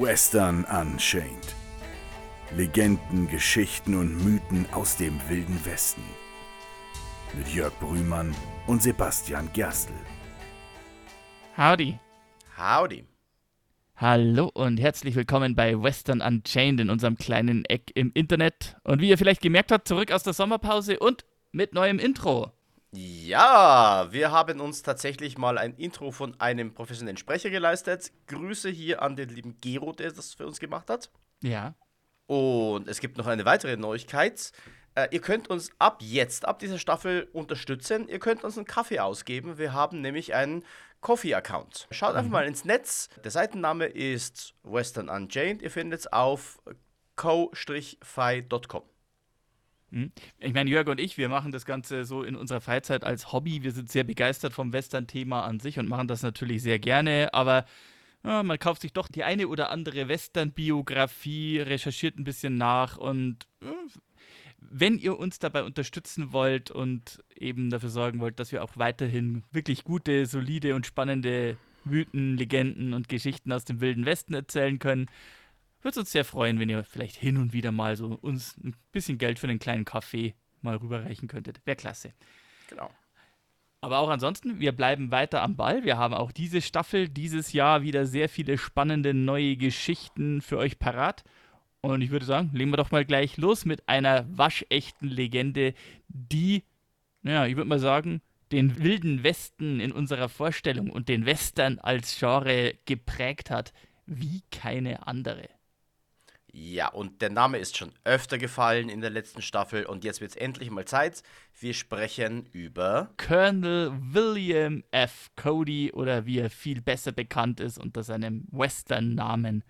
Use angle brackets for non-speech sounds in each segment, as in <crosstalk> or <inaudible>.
Western Unchained. Legenden, Geschichten und Mythen aus dem wilden Westen. Mit Jörg Brühmann und Sebastian Gerstl. Howdy. Howdy. Hallo und herzlich willkommen bei Western Unchained in unserem kleinen Eck im Internet. Und wie ihr vielleicht gemerkt habt, zurück aus der Sommerpause und mit neuem Intro. Ja, wir haben uns tatsächlich mal ein Intro von einem professionellen Sprecher geleistet. Grüße hier an den lieben Gero, der das für uns gemacht hat. Ja. Und es gibt noch eine weitere Neuigkeit. Äh, ihr könnt uns ab jetzt, ab dieser Staffel unterstützen. Ihr könnt uns einen Kaffee ausgeben. Wir haben nämlich einen Coffee-Account. Schaut einfach mal ins Netz. Der Seitenname ist Western Unchained. Ihr findet es auf co-fi.com. Hm? Ich meine, Jörg und ich, wir machen das Ganze so in unserer Freizeit als Hobby. Wir sind sehr begeistert vom Western-Thema an sich und machen das natürlich sehr gerne, aber ja, man kauft sich doch die eine oder andere Western-Biografie, recherchiert ein bisschen nach und wenn ihr uns dabei unterstützen wollt und eben dafür sorgen wollt, dass wir auch weiterhin wirklich gute, solide und spannende Mythen, Legenden und Geschichten aus dem Wilden Westen erzählen können, würde uns sehr freuen, wenn ihr vielleicht hin und wieder mal so uns ein bisschen Geld für einen kleinen Kaffee mal rüberreichen könntet. Wäre klasse. Genau. Aber auch ansonsten, wir bleiben weiter am Ball. Wir haben auch diese Staffel, dieses Jahr wieder sehr viele spannende neue Geschichten für euch parat. Und ich würde sagen, legen wir doch mal gleich los mit einer waschechten Legende, die, naja, ich würde mal sagen, den wilden Westen in unserer Vorstellung und den Western als Genre geprägt hat, wie keine andere. Ja, und der Name ist schon öfter gefallen in der letzten Staffel und jetzt wird es endlich mal Zeit. Wir sprechen über Colonel William F. Cody oder wie er viel besser bekannt ist unter seinem Western-Namen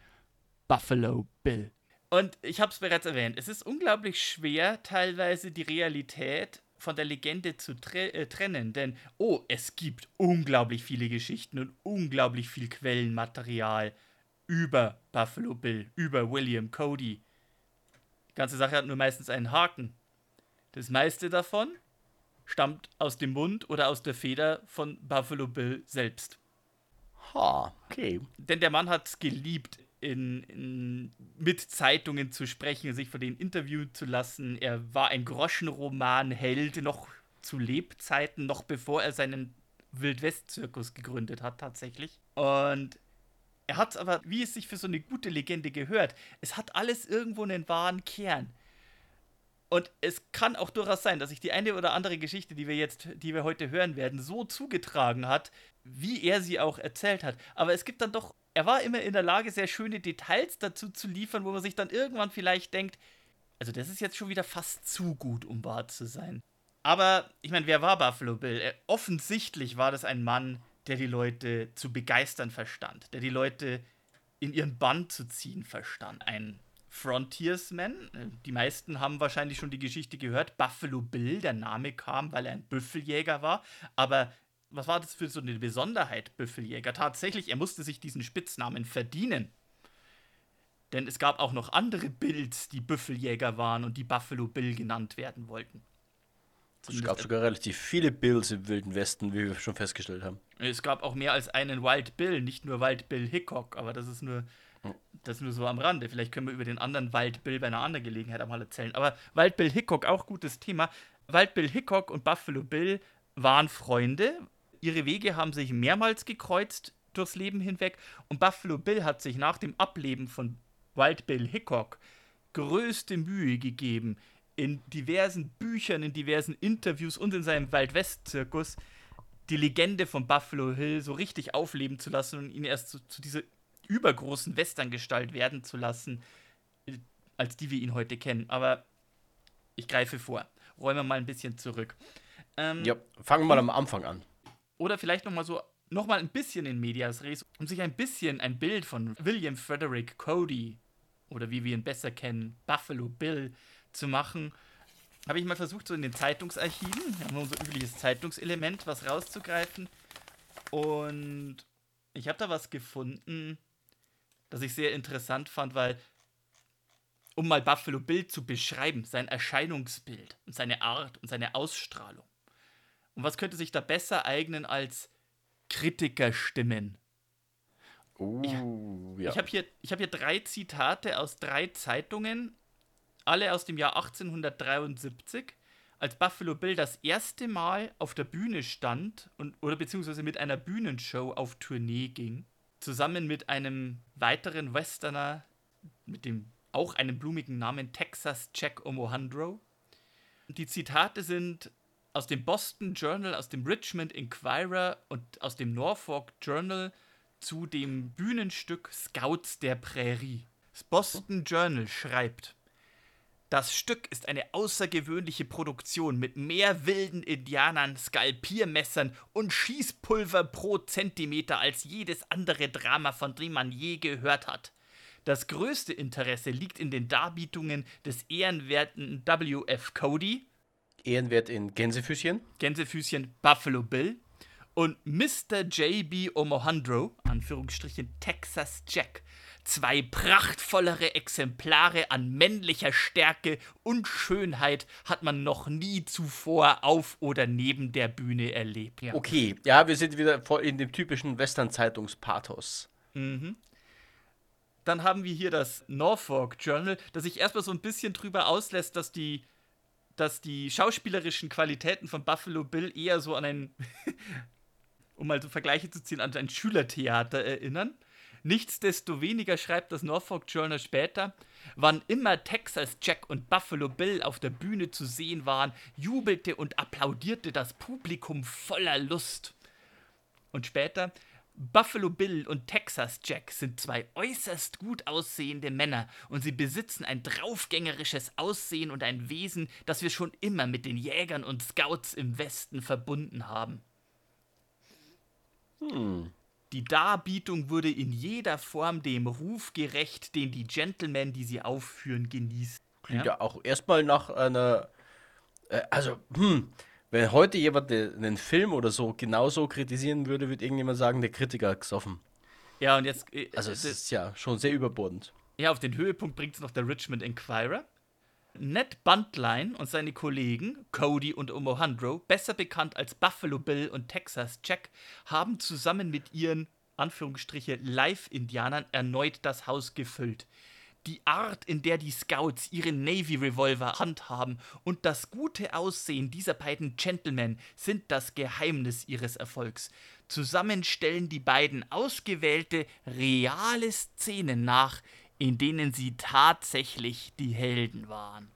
Buffalo Bill. Und ich habe es bereits erwähnt, es ist unglaublich schwer, teilweise die Realität von der Legende zu tre äh, trennen, denn oh, es gibt unglaublich viele Geschichten und unglaublich viel Quellenmaterial über Buffalo Bill, über William Cody. Die ganze Sache hat nur meistens einen Haken. Das meiste davon stammt aus dem Mund oder aus der Feder von Buffalo Bill selbst. Ha, okay. Denn der Mann hat es geliebt, in, in, mit Zeitungen zu sprechen, sich von denen interviewen zu lassen. Er war ein Groschenroman-Held noch zu Lebzeiten, noch bevor er seinen Wildwest-Zirkus gegründet hat, tatsächlich. Und er hat aber, wie es sich für so eine gute Legende gehört, es hat alles irgendwo einen wahren Kern. Und es kann auch durchaus sein, dass sich die eine oder andere Geschichte, die wir jetzt, die wir heute hören werden, so zugetragen hat, wie er sie auch erzählt hat. Aber es gibt dann doch, er war immer in der Lage, sehr schöne Details dazu zu liefern, wo man sich dann irgendwann vielleicht denkt, also das ist jetzt schon wieder fast zu gut, um wahr zu sein. Aber ich meine, wer war Buffalo Bill? Er, offensichtlich war das ein Mann, der die Leute zu begeistern verstand, der die Leute in ihren Bann zu ziehen verstand. Ein Frontiersman, äh, die meisten haben wahrscheinlich schon die Geschichte gehört, Buffalo Bill, der Name kam, weil er ein Büffeljäger war, aber was war das für so eine Besonderheit, Büffeljäger? Tatsächlich, er musste sich diesen Spitznamen verdienen. Denn es gab auch noch andere Bills, die Büffeljäger waren und die Buffalo Bill genannt werden wollten. Es gab sogar relativ viele Bills im Wilden Westen, wie wir schon festgestellt haben. Es gab auch mehr als einen Wild Bill, nicht nur Wild Bill Hickok, aber das ist nur, das nur so am Rande. Vielleicht können wir über den anderen Wild Bill bei einer anderen Gelegenheit einmal erzählen. Aber Wild Bill Hickok, auch gutes Thema. Wild Bill Hickok und Buffalo Bill waren Freunde. Ihre Wege haben sich mehrmals gekreuzt durchs Leben hinweg und Buffalo Bill hat sich nach dem Ableben von Wild Bill Hickok größte Mühe gegeben, in diversen Büchern, in diversen Interviews und in seinem Wildwest-Zirkus die Legende von Buffalo Hill so richtig aufleben zu lassen und ihn erst zu, zu dieser übergroßen Westerngestalt werden zu lassen, äh, als die wir ihn heute kennen. Aber ich greife vor. Räumen wir mal ein bisschen zurück. Ähm, ja, fangen wir mal am Anfang an. Oder vielleicht noch mal so noch mal ein bisschen in Medias Res, um sich ein bisschen ein Bild von William Frederick Cody oder wie wir ihn besser kennen, Buffalo Bill, zu machen, habe ich mal versucht, so in den Zeitungsarchiven, wir haben unser übliches Zeitungselement, was rauszugreifen. Und ich habe da was gefunden, das ich sehr interessant fand, weil, um mal Buffalo Bill zu beschreiben, sein Erscheinungsbild und seine Art und seine Ausstrahlung. Und was könnte sich da besser eignen als Kritikerstimmen? Uh, ja. Ich habe hier, ich hab hier drei Zitate aus drei Zeitungen, alle aus dem Jahr 1873, als Buffalo Bill das erste Mal auf der Bühne stand und, oder beziehungsweise mit einer Bühnenshow auf Tournee ging, zusammen mit einem weiteren Westerner mit dem auch einem blumigen Namen Texas Jack Omohundro. Die Zitate sind aus dem Boston Journal, aus dem Richmond Inquirer und aus dem Norfolk Journal zu dem Bühnenstück Scouts der Prärie. Das Boston Journal schreibt, das Stück ist eine außergewöhnliche Produktion mit mehr wilden Indianern, Skalpiermessern und Schießpulver pro Zentimeter als jedes andere Drama, von dem man je gehört hat. Das größte Interesse liegt in den Darbietungen des ehrenwerten W.F. Cody, Ehrenwert in Gänsefüßchen. Gänsefüßchen Buffalo Bill und Mr. J.B. Omohundro, Anführungsstrichen Texas Jack. Zwei prachtvollere Exemplare an männlicher Stärke und Schönheit hat man noch nie zuvor auf oder neben der Bühne erlebt. Ja. Okay, ja, wir sind wieder in dem typischen Western-Zeitungspathos. Dann haben wir hier das Norfolk Journal, das sich erstmal so ein bisschen drüber auslässt, dass die, dass die schauspielerischen Qualitäten von Buffalo Bill eher so an ein, <laughs> um mal so Vergleiche zu ziehen, an ein Schülertheater erinnern. Nichtsdestoweniger schreibt das Norfolk Journal später, wann immer Texas Jack und Buffalo Bill auf der Bühne zu sehen waren, jubelte und applaudierte das Publikum voller Lust. Und später, Buffalo Bill und Texas Jack sind zwei äußerst gut aussehende Männer und sie besitzen ein draufgängerisches Aussehen und ein Wesen, das wir schon immer mit den Jägern und Scouts im Westen verbunden haben. Die Darbietung wurde in jeder Form dem Ruf gerecht, den die Gentlemen, die sie aufführen, genießen. Klingt ja, auch erstmal nach einer. Äh, also, hm, wenn heute jemand de- einen Film oder so genauso kritisieren würde, würde irgendjemand sagen, der Kritiker gesoffen. Ja, und jetzt. äh, Also, es äh, ist ja schon sehr überbordend. Ja, auf den Höhepunkt bringt es noch der Richmond Inquirer. Ned Buntline und seine Kollegen, Cody und Omohundro, besser bekannt als Buffalo Bill und Texas Jack, haben zusammen mit ihren, Anführungsstriche, Live-Indianern erneut das Haus gefüllt. Die Art, in der die Scouts ihre Navy-Revolver handhaben und das gute Aussehen dieser beiden Gentlemen sind das Geheimnis ihres Erfolgs. Zusammen stellen die beiden ausgewählte, reale Szenen nach, in denen sie tatsächlich die Helden waren.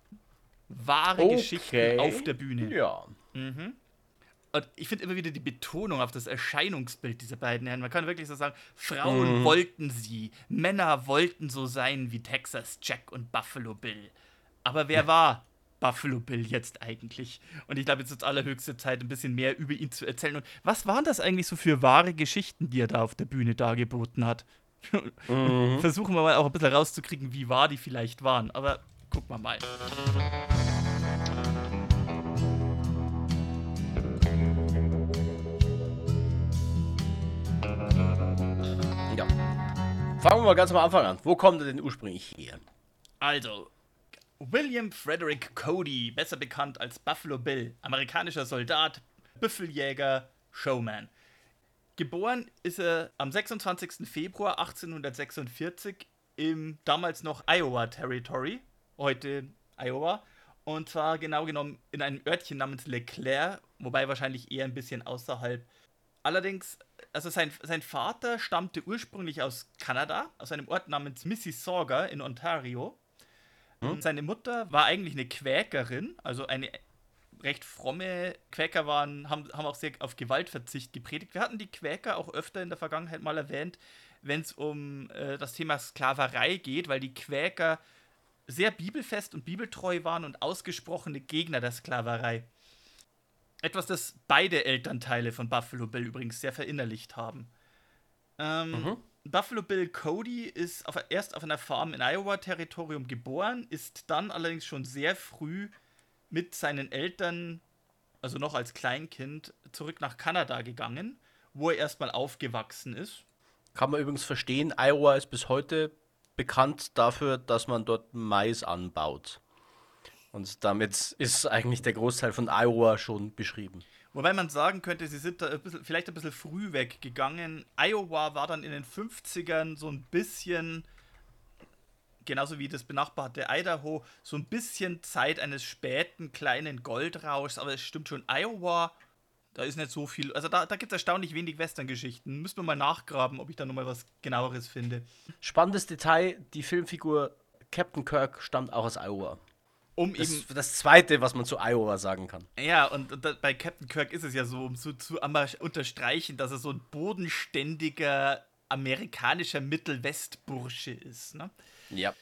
Wahre Geschichten auf der Bühne. Ja. Und ich finde immer wieder die Betonung auf das Erscheinungsbild dieser beiden Herren. Man kann wirklich so sagen, Frauen wollten sie, Männer wollten so sein wie Texas Jack und Buffalo Bill. Aber wer war Buffalo Bill jetzt eigentlich? Und ich glaube, jetzt ist allerhöchste Zeit, ein bisschen mehr über ihn zu erzählen. Und was waren das eigentlich so für wahre Geschichten, die er da auf der Bühne dargeboten hat? Versuchen wir mal auch ein bisschen rauszukriegen, wie wahr die vielleicht waren. Aber gucken wir mal. ja. Fangen wir mal ganz am Anfang an. Wo kommt er denn ursprünglich her? Also, William Frederick Cody, besser bekannt als Buffalo Bill, amerikanischer Soldat, Büffeljäger, Showman. Geboren ist er am 26. Februar 1846 im damals noch Iowa Territory, heute Iowa, und zwar genau genommen in einem Örtchen namens Leclerc, wobei wahrscheinlich eher ein bisschen außerhalb. Allerdings, also sein, sein Vater stammte ursprünglich aus Kanada, aus einem Ort namens Mississauga in Ontario. Und seine Mutter war eigentlich eine Quäkerin, also eine recht fromme Quäker waren, haben, haben auch sehr auf Gewaltverzicht gepredigt. Wir hatten die Quäker auch öfter in der Vergangenheit mal erwähnt, wenn es um äh, das Thema Sklaverei geht, weil die Quäker sehr bibelfest und bibeltreu waren und ausgesprochene Gegner der Sklaverei. Etwas, das beide Elternteile von Buffalo Bill übrigens sehr verinnerlicht haben. Ähm, Buffalo Bill Cody ist auf, erst auf einer Farm in Iowa-Territorium geboren, ist dann allerdings schon sehr früh mit seinen Eltern, also noch als Kleinkind, zurück nach Kanada gegangen, wo er erstmal aufgewachsen ist. Kann man übrigens verstehen, Iowa ist bis heute bekannt dafür, dass man dort Mais anbaut. Und damit ist eigentlich der Großteil von Iowa schon beschrieben. Wobei man sagen könnte, sie sind da ein bisschen, vielleicht ein bisschen früh weggegangen. Iowa war dann in den 50ern so ein bisschen, genauso wie das benachbarte Idaho, so ein bisschen Zeit eines späten kleinen Goldrauschs. Aber es stimmt schon, Iowa, da ist nicht so viel. Also da, da gibt es erstaunlich wenig Western-Geschichten. Müssen wir mal nachgraben, ob ich da nochmal was genaueres finde. Spannendes Detail: die Filmfigur Captain Kirk stammt auch aus Iowa. Um Das, eben das zweite, was man zu Iowa sagen kann. Ja, und, und da, bei Captain Kirk ist es ja so, um so zu unterstreichen, dass er so ein bodenständiger amerikanischer Mittelwestbursche ist. Ne? Ja.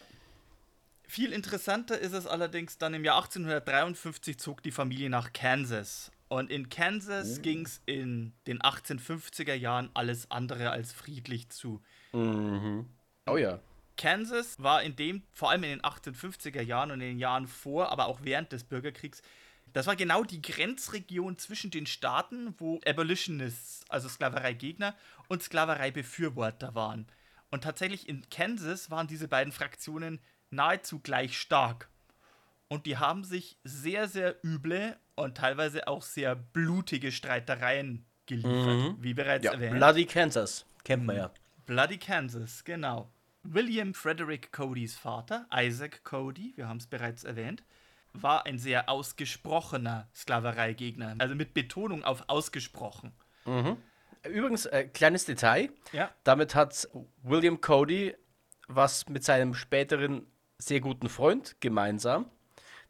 Viel interessanter ist es allerdings, dann im Jahr 1853 zog die Familie nach Kansas. Und in Kansas ging es in den 1850er Jahren alles andere als friedlich zu. Oh ja. Kansas war in dem, vor allem in den 1850er Jahren und in den Jahren vor, aber auch während des Bürgerkriegs, das war genau die Grenzregion zwischen den Staaten, wo Abolitionists, also Sklavereigegner und Sklavereibefürworter waren. Und tatsächlich in Kansas waren diese beiden Fraktionen nahezu gleich stark. Und die haben sich sehr, sehr üble und teilweise auch sehr blutige Streitereien geliefert, wie bereits ja. erwähnt. Bloody Kansas. Kennt man ja. Bloody Kansas, genau. William Frederick Codys Vater, Isaac Cody, wir haben es bereits erwähnt, war ein sehr ausgesprochener Sklavereigegner. Also mit Betonung auf ausgesprochen. Übrigens, äh, kleines Detail. Ja. Damit hat William Cody was mit seinem späteren sehr guten Freund gemeinsam,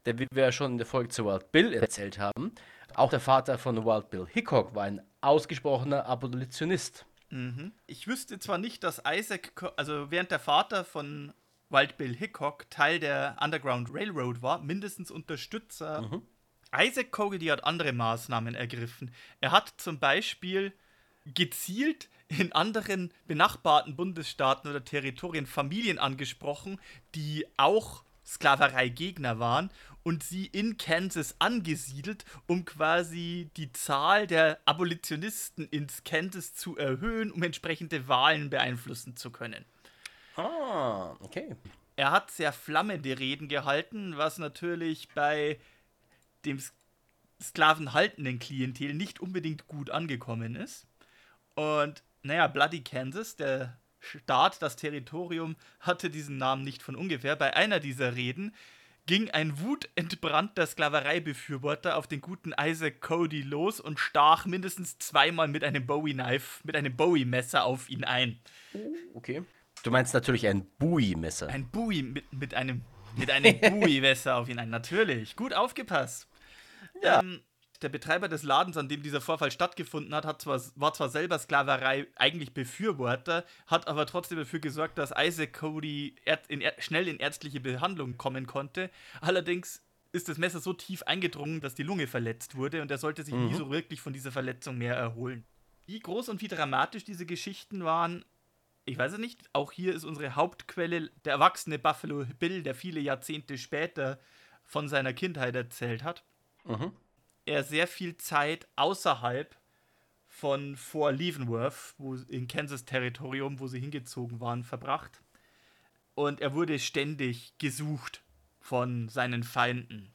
der, wie wir ja schon in der Folge zu Wild Bill erzählt haben, auch der Vater von Wild Bill Hickok war ein ausgesprochener Abolitionist. Ich wüsste zwar nicht, dass Isaac, also während der Vater von Wild Bill Hickok Teil der Underground Railroad war, mindestens Unterstützer. Isaac Cody hat andere Maßnahmen ergriffen. Er hat zum Beispiel gezielt in anderen benachbarten Bundesstaaten oder Territorien Familien angesprochen, die auch Sklavereigegner waren und sie in Kansas angesiedelt, um quasi die Zahl der Abolitionisten ins Kansas zu erhöhen, um entsprechende Wahlen beeinflussen zu können. Ah, okay. Er hat sehr flammende Reden gehalten, was natürlich bei dem sklavenhaltenden Klientel nicht unbedingt gut angekommen ist. Und naja, Bloody Kansas, der Staat, das Territorium, hatte diesen Namen nicht von ungefähr. Bei einer dieser Reden ging ein wutentbrannter Sklavereibefürworter auf den guten Isaac Cody los und stach mindestens zweimal mit einem Bowie-Knife, mit einem Bowie-Messer auf ihn ein. Okay. Du meinst natürlich ein Bowie-Messer. Ein Bowie mit, mit einem, mit einem <laughs> Bowie-Messer auf ihn ein. Natürlich. Gut aufgepasst. Ja. Ähm, der Betreiber des Ladens, an dem dieser Vorfall stattgefunden hat, hat zwar, war zwar selber Sklaverei eigentlich Befürworter, hat aber trotzdem dafür gesorgt, dass Isaac Cody in, schnell in ärztliche Behandlung kommen konnte. Allerdings ist das Messer so tief eingedrungen, dass die Lunge verletzt wurde und er sollte sich nie so wirklich von dieser Verletzung mehr erholen. Wie groß und wie dramatisch diese Geschichten waren, ich weiß es nicht. Auch hier ist unsere Hauptquelle der erwachsene Buffalo Bill, der viele Jahrzehnte später von seiner Kindheit erzählt hat. Er sehr viel Zeit außerhalb von Fort Leavenworth, wo in Kansas Territorium, wo sie hingezogen waren, verbracht. Und er wurde ständig gesucht von seinen Feinden.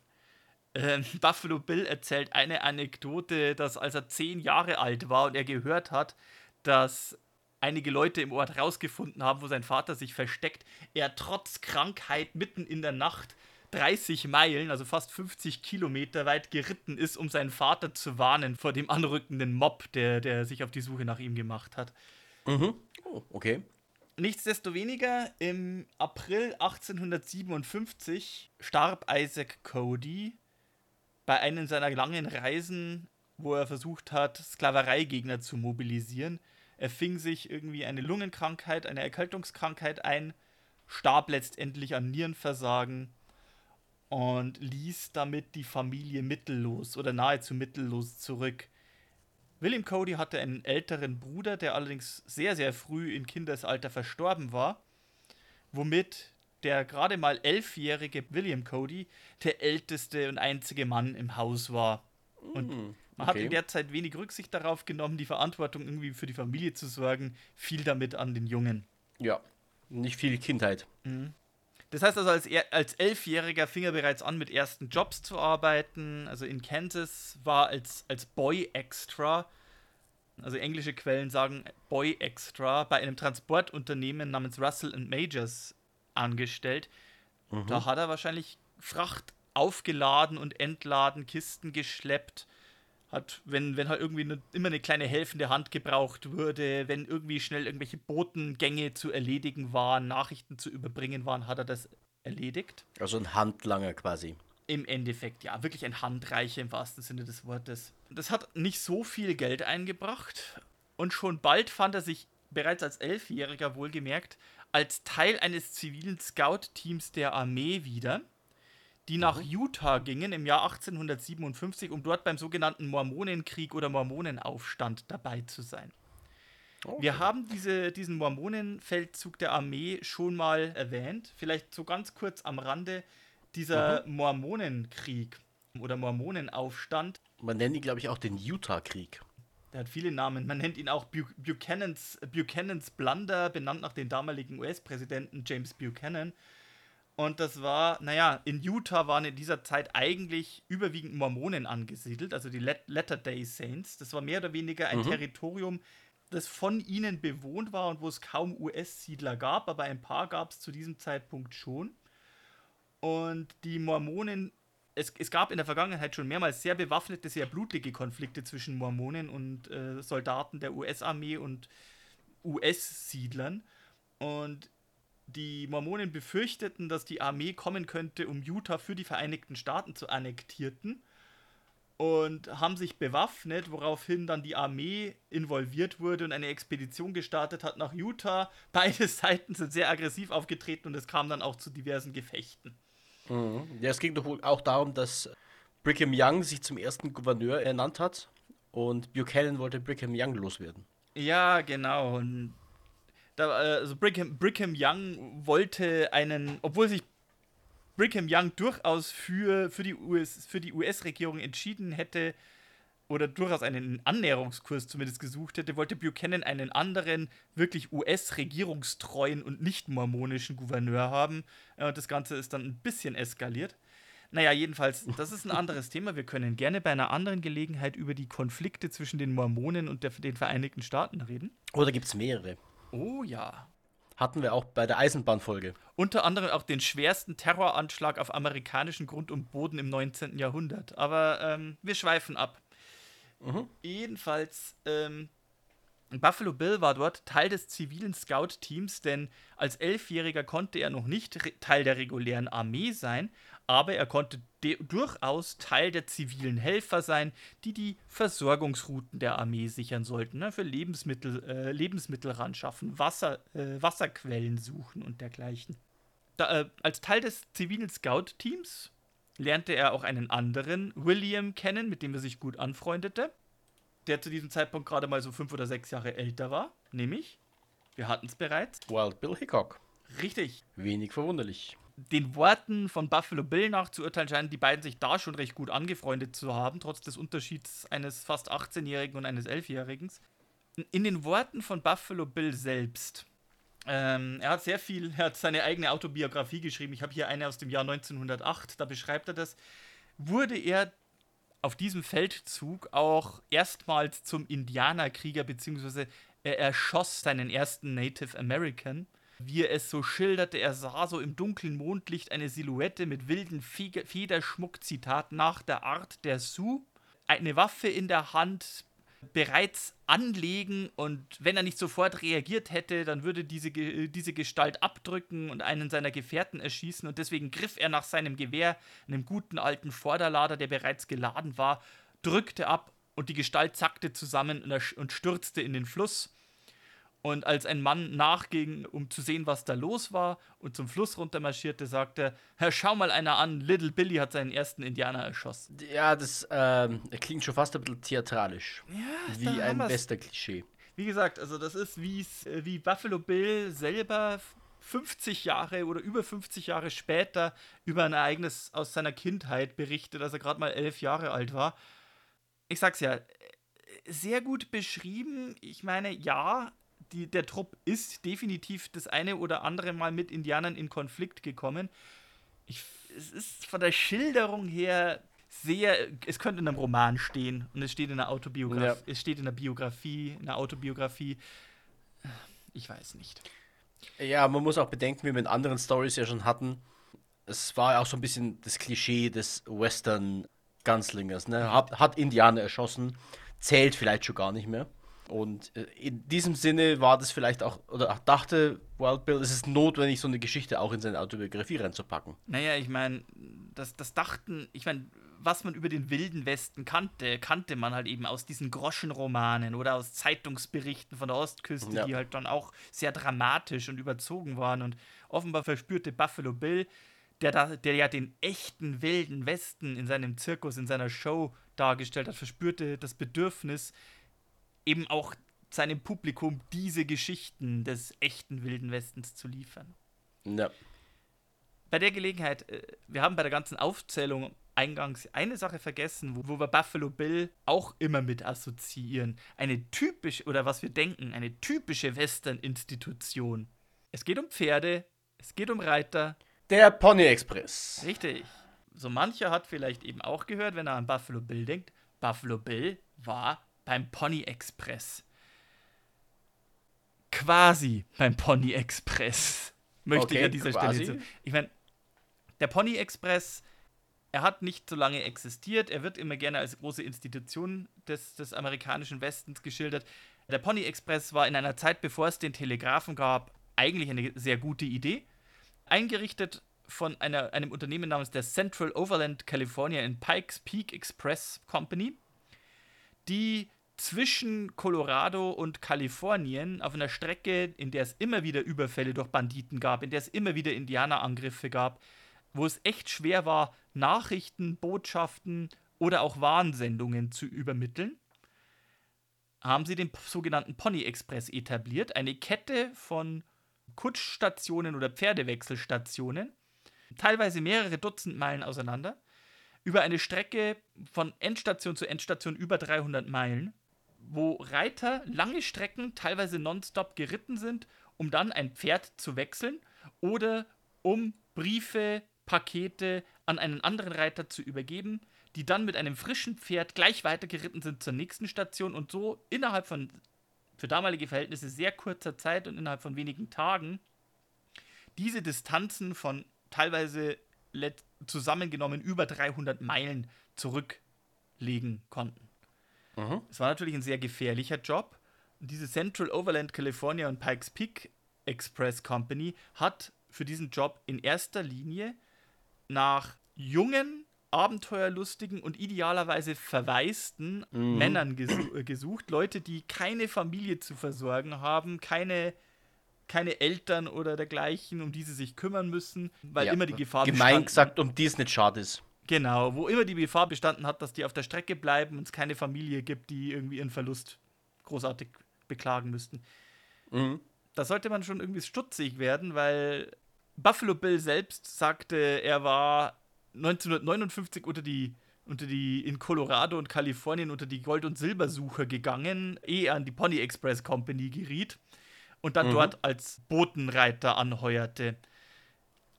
Ähm, <laughs> Buffalo Bill erzählt eine Anekdote, dass als er zehn Jahre alt war und er gehört hat, dass einige Leute im Ort rausgefunden haben, wo sein Vater sich versteckt, er trotz Krankheit mitten in der Nacht 30 Meilen, also fast 50 Kilometer weit geritten ist, um seinen Vater zu warnen vor dem anrückenden Mob, der, der sich auf die Suche nach ihm gemacht hat. Oh, okay. Nichtsdestoweniger, im April 1857 starb Isaac Cody bei einem seiner langen Reisen, wo er versucht hat, Sklavereigegner zu mobilisieren. Er fing sich irgendwie eine Lungenkrankheit, eine Erkältungskrankheit ein, starb letztendlich an Nierenversagen und ließ damit die Familie mittellos oder nahezu mittellos zurück. William Cody hatte einen älteren Bruder, der allerdings sehr, sehr früh in Kindesalter verstorben war, womit der gerade mal elfjährige William Cody der älteste und einzige Mann im Haus war. Und man hat okay. in der Zeit wenig Rücksicht darauf genommen, die Verantwortung irgendwie für die Familie zu sorgen, fiel damit an den Jungen. Ja. Nicht viel Kindheit. Das heißt also, als, er, als Elfjähriger fing er bereits an, mit ersten Jobs zu arbeiten. Also in Kansas war als, als Boy Extra, also englische Quellen sagen Boy Extra, bei einem Transportunternehmen namens Russell Majors angestellt. Mhm. Da hat er wahrscheinlich Fracht aufgeladen und entladen, Kisten geschleppt hat, wenn, wenn halt irgendwie ne, immer eine kleine helfende Hand gebraucht wurde, wenn irgendwie schnell irgendwelche Botengänge zu erledigen waren, Nachrichten zu überbringen waren, hat er das erledigt. Also ein Handlanger quasi. Im Endeffekt, ja, wirklich ein Handreicher im wahrsten Sinne des Wortes. Das hat nicht so viel Geld eingebracht und schon bald fand er sich bereits als Elfjähriger wohlgemerkt als Teil eines zivilen Scout-Teams der Armee wieder die nach mhm. Utah gingen im Jahr 1857, um dort beim sogenannten Mormonenkrieg oder Mormonenaufstand dabei zu sein. Okay. Wir haben diese, diesen Mormonenfeldzug der Armee schon mal erwähnt, vielleicht so ganz kurz am Rande. Dieser mhm. Mormonenkrieg oder Mormonenaufstand. Man nennt ihn, glaube ich, auch den Utah-Krieg. Der hat viele Namen. Man nennt ihn auch Buchanans, Buchanans Blunder, benannt nach dem damaligen US-Präsidenten James Buchanan. Und das war, naja, in Utah waren in dieser Zeit eigentlich überwiegend Mormonen angesiedelt, also die Let Latter Day Saints. Das war mehr oder weniger ein mhm. Territorium, das von ihnen bewohnt war und wo es kaum US-Siedler gab, aber ein paar gab es zu diesem Zeitpunkt schon. Und die Mormonen, es, es gab in der Vergangenheit schon mehrmals sehr bewaffnete, sehr blutige Konflikte zwischen Mormonen und äh, Soldaten der US-Armee und US-Siedlern. Und die Mormonen befürchteten, dass die Armee kommen könnte, um Utah für die Vereinigten Staaten zu annektierten und haben sich bewaffnet, woraufhin dann die Armee involviert wurde und eine Expedition gestartet hat nach Utah. <laughs> Beide Seiten sind sehr aggressiv aufgetreten und es kam dann auch zu diversen Gefechten. Mhm. Ja, es ging doch wohl auch darum, dass Brigham Young sich zum ersten Gouverneur ernannt hat und Buchanan wollte Brigham Young loswerden. Ja, genau. Und da, äh, also Brigham, Brigham Young wollte einen, obwohl sich Brigham Young durchaus für, für die US-Regierung US entschieden hätte oder durchaus einen Annäherungskurs zumindest gesucht hätte, wollte Buchanan einen anderen, wirklich US-regierungstreuen und nicht mormonischen Gouverneur haben. Und äh, das Ganze ist dann ein bisschen eskaliert. Naja, jedenfalls, das ist ein anderes <laughs> Thema. Wir können gerne bei einer anderen Gelegenheit über die Konflikte zwischen den Mormonen und der, den Vereinigten Staaten reden. Oder gibt es mehrere? Oh ja. Hatten wir auch bei der Eisenbahnfolge. Unter anderem auch den schwersten Terroranschlag auf amerikanischen Grund und Boden im 19. Jahrhundert. Aber ähm, wir schweifen ab. Mhm. Jedenfalls, ähm, Buffalo Bill war dort Teil des zivilen Scout-Teams, denn als Elfjähriger konnte er noch nicht Teil der regulären Armee sein, aber er konnte durchaus Teil der zivilen Helfer sein, die die Versorgungsrouten der Armee sichern sollten, ne, für Lebensmittel, äh, Lebensmittel ran schaffen, Wasser, äh, Wasserquellen suchen und dergleichen. Da, äh, als Teil des zivilen Scout-Teams lernte er auch einen anderen William kennen, mit dem er sich gut anfreundete, der zu diesem Zeitpunkt gerade mal so fünf oder sechs Jahre älter war, nämlich, wir hatten es bereits. Wild Bill Hickok. Richtig. Wenig verwunderlich den Worten von Buffalo Bill nach zu urteilen, scheinen die beiden sich da schon recht gut angefreundet zu haben, trotz des Unterschieds eines fast 18-Jährigen und eines 11-Jährigen. In den Worten von Buffalo Bill selbst, ähm, er hat sehr viel, er hat seine eigene Autobiografie geschrieben. Ich habe hier eine aus dem Jahr 1908, da beschreibt er das. Wurde er auf diesem Feldzug auch erstmals zum Indianerkrieger, beziehungsweise er erschoss seinen ersten Native American. Wie er es so schilderte, er sah so im dunklen Mondlicht eine Silhouette mit wilden Federschmuck, Zitat, nach der Art der Sioux, eine Waffe in der Hand, bereits anlegen und wenn er nicht sofort reagiert hätte, dann würde diese, diese Gestalt abdrücken und einen seiner Gefährten erschießen und deswegen griff er nach seinem Gewehr, einem guten alten Vorderlader, der bereits geladen war, drückte ab und die Gestalt zackte zusammen und stürzte in den Fluss. Und als ein Mann nachging, um zu sehen, was da los war, und zum Fluss runtermarschierte, sagte: Herr, schau mal einer an, Little Billy hat seinen ersten Indianer erschossen. Ja, das ähm, klingt schon fast ein bisschen theatralisch. Ja, wie ein bester Klischee. Wie gesagt, also das ist wie, wie Buffalo Bill selber 50 Jahre oder über 50 Jahre später über ein Ereignis aus seiner Kindheit berichtet, als er gerade mal elf Jahre alt war. Ich sag's ja, sehr gut beschrieben. Ich meine, ja, die, der Trupp ist definitiv das eine oder andere Mal mit Indianern in Konflikt gekommen. Ich, es ist von der Schilderung her sehr, es könnte in einem Roman stehen und es steht in einer Autobiografie, ja. es steht in einer Biografie, in einer Autobiografie. Ich weiß nicht. Ja, man muss auch bedenken, wie wir in anderen Stories ja schon hatten. Es war auch so ein bisschen das Klischee des Western Gunslingers. Ne? Hat, hat Indianer erschossen, zählt vielleicht schon gar nicht mehr. Und äh, in diesem Sinne war das vielleicht auch, oder dachte Wild Bill, es ist notwendig, so eine Geschichte auch in seine Autobiografie reinzupacken. Naja, ich meine, das, das dachten, ich meine, was man über den Wilden Westen kannte, kannte man halt eben aus diesen Groschenromanen oder aus Zeitungsberichten von der Ostküste, ja. die halt dann auch sehr dramatisch und überzogen waren. Und offenbar verspürte Buffalo Bill, der, da, der ja den echten Wilden Westen in seinem Zirkus, in seiner Show dargestellt hat, verspürte das Bedürfnis, eben auch seinem Publikum diese Geschichten des echten Wilden Westens zu liefern. Ja. Bei der Gelegenheit, äh, wir haben bei der ganzen Aufzählung eingangs eine Sache vergessen, wo, wo wir Buffalo Bill auch immer mit assoziieren. Eine typische, oder was wir denken, eine typische Western-Institution. Es geht um Pferde, es geht um Reiter. Der Pony Express. Richtig. So mancher hat vielleicht eben auch gehört, wenn er an Buffalo Bill denkt, Buffalo Bill war beim Pony Express. Quasi beim Pony Express. <laughs> Möchte okay, ich an dieser quasi. Stelle. Ich meine, der Pony Express, er hat nicht so lange existiert. Er wird immer gerne als große Institution des, des amerikanischen Westens geschildert. Der Pony Express war in einer Zeit, bevor es den Telegrafen gab, eigentlich eine sehr gute Idee. Eingerichtet von einer, einem Unternehmen namens der Central Overland California in Pikes Peak Express Company, die zwischen Colorado und Kalifornien auf einer Strecke, in der es immer wieder Überfälle durch Banditen gab, in der es immer wieder Indianerangriffe gab, wo es echt schwer war, Nachrichten, Botschaften oder auch Warnsendungen zu übermitteln, haben sie den sogenannten Pony Express etabliert, eine Kette von Kutschstationen oder Pferdewechselstationen, teilweise mehrere Dutzend Meilen auseinander, über eine Strecke von Endstation zu Endstation über 300 Meilen wo Reiter lange Strecken, teilweise nonstop geritten sind, um dann ein Pferd zu wechseln oder um Briefe, Pakete an einen anderen Reiter zu übergeben, die dann mit einem frischen Pferd gleich weitergeritten sind zur nächsten Station und so innerhalb von für damalige Verhältnisse sehr kurzer Zeit und innerhalb von wenigen Tagen diese Distanzen von teilweise zusammengenommen über 300 Meilen zurücklegen konnten. Mhm. Es war natürlich ein sehr gefährlicher Job. Diese Central Overland California und Pikes Peak Express Company hat für diesen Job in erster Linie nach jungen, abenteuerlustigen und idealerweise verwaisten mhm. Männern gesu äh, gesucht. Leute, die keine Familie zu versorgen haben, keine, keine Eltern oder dergleichen, um die sie sich kümmern müssen, weil ja, immer die Gefahr Gemein bestanden. gesagt, um die es nicht schade ist. Genau, wo immer die Gefahr bestanden hat, dass die auf der Strecke bleiben und es keine Familie gibt, die irgendwie ihren Verlust großartig beklagen müssten. Mhm. Da sollte man schon irgendwie stutzig werden, weil Buffalo Bill selbst sagte, er war 1959 unter die, unter die in Colorado und Kalifornien unter die Gold- und Silbersucher gegangen, ehe er an die Pony Express Company geriet und dann mhm. dort als Botenreiter anheuerte.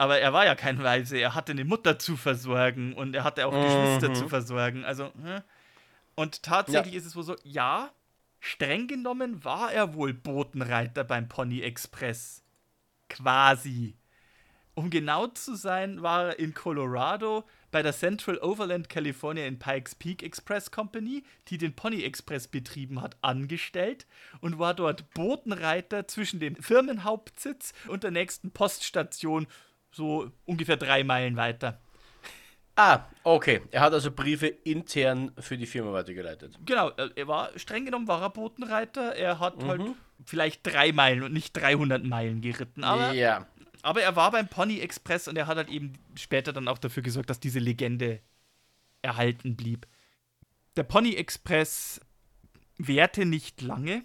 Aber er war ja kein Weise, er hatte eine Mutter zu versorgen und er hatte auch mhm. Geschwister zu versorgen. Also, hm. und tatsächlich ja. ist es wohl so, ja, streng genommen war er wohl Botenreiter beim Pony Express. Quasi. Um genau zu sein, war er in Colorado bei der Central Overland California in Pikes Peak Express Company, die den Pony Express betrieben hat, angestellt und war dort Botenreiter zwischen dem Firmenhauptsitz und der nächsten Poststation so ungefähr drei Meilen weiter. Ah, okay. Er hat also Briefe intern für die Firma weitergeleitet. Genau, äh, er war streng genommen war er Botenreiter. Er hat mhm. halt vielleicht drei Meilen und nicht 300 Meilen geritten. Aber, ja. aber er war beim Pony Express und er hat halt eben später dann auch dafür gesorgt, dass diese Legende erhalten blieb. Der Pony Express währte nicht lange.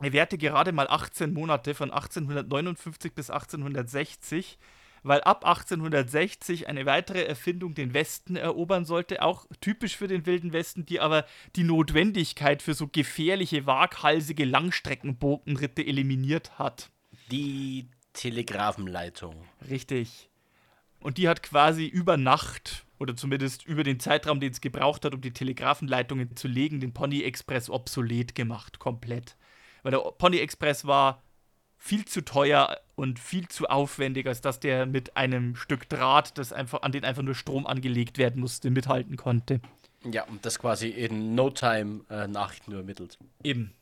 Er währte gerade mal 18 Monate von 1859 bis 1860 weil ab 1860 eine weitere Erfindung den Westen erobern sollte, auch typisch für den Wilden Westen, die aber die Notwendigkeit für so gefährliche, waghalsige Langstreckenbogenritte eliminiert hat. Die Telegrafenleitung. Richtig. Und die hat quasi über Nacht oder zumindest über den Zeitraum, den es gebraucht hat, um die Telegrafenleitungen zu legen, den Pony Express obsolet gemacht, komplett. Weil der Pony Express war viel zu teuer und viel zu aufwendig, als dass der mit einem Stück Draht, das einfach, an den einfach nur Strom angelegt werden musste, mithalten konnte. Ja, und das quasi in No Time äh, Nachrichten übermittelt. Eben.